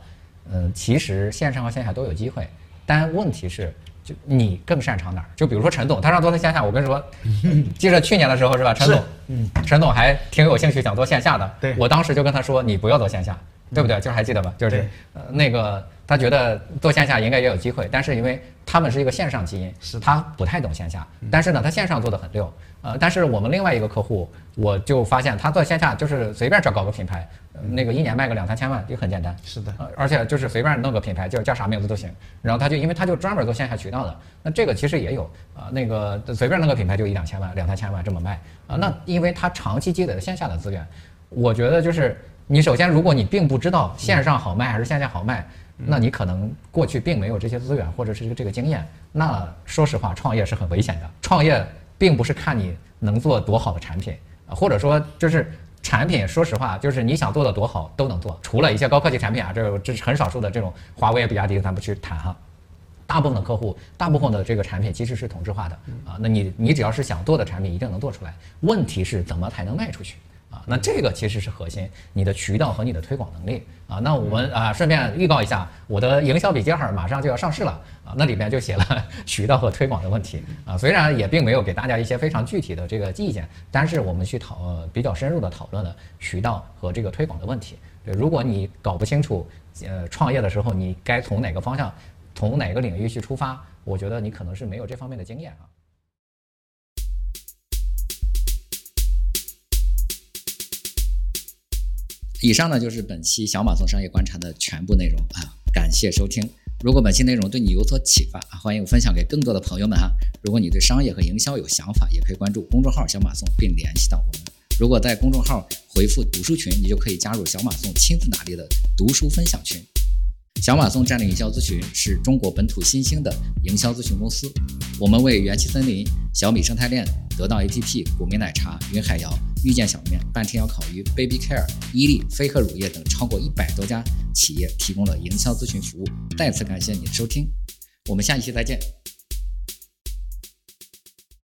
嗯、其实线上和线下都有机会，但问题是。就你更擅长哪儿？就比如说陈总，他让做在线下，我跟你说，记着去年的时候是吧？陈总，嗯，陈总还挺有兴趣想做线下的。对我当时就跟他说，你不要做线下，对不对？就是还记得吧？就是呃那个他觉得做线下应该也有机会，但是因为他们是一个线上基因，是他不太懂线下，但是呢，他线上做的很溜。呃，但是我们另外一个客户，我就发现他做线下就是随便找搞个品牌，呃那个一年卖个两三千万就很简单。是的，呃，而且就是随便弄个品牌，就叫啥名字都行。然后他就因为他就专门做线下渠道的，那这个其实也有啊、那个随便弄个品牌就一两千万、两三千万这么卖啊、那因为他长期积累了线下的资源，我觉得就是你首先如果你并不知道线上好卖还是线下好卖，那你可能过去并没有这些资源或者是这个经验。那说实话，创业是很危险的。创业并不是看你能做多好的产品啊，或者说就是产品，说实话，就是你想做的多好都能做，除了一些高科技产品啊，这这是很少数的这种华为、比亚迪，咱不去谈哈。大部分的客户，大部分的这个产品其实是同质化的啊。那你你只要是想做的产品，一定能做出来。问题是怎么才能卖出去啊？那这个其实是核心，你的渠道和你的推广能力啊。那我们啊顺便预告一下，我的营销笔记本马上就要上市了啊，那里面就写了 渠道和推广的问题啊。虽然也并没有给大家一些非常具体的这个意见，但是我们去讨呃比较深入的讨论了渠道和这个推广的问题。对，如果你搞不清楚呃创业的时候你该从哪个方向。从哪个领域去出发，我觉得你可能是没有这方面的经验啊。以上呢就是本期小马送商业观察的全部内容啊，感谢收听。如果本期内容对你有所启发，欢迎分享给更多的朋友们哈。如果你对商业和营销有想法，也可以关注公众号小马送并联系到我们。如果在公众号回复读书群，你就可以加入小马送亲自打理的读书分享群。小马送战略营销咨询是中国本土新兴的营销咨询公司，我们为元气森林、小米生态链、得到 APP、古茗奶茶、云海肴、遇见小面、半天要烤鱼、Baby Care、伊利、飞鹤乳业等超过一百多家企业提供了营销咨询服务。再次感谢你的收听，我们下一期再见。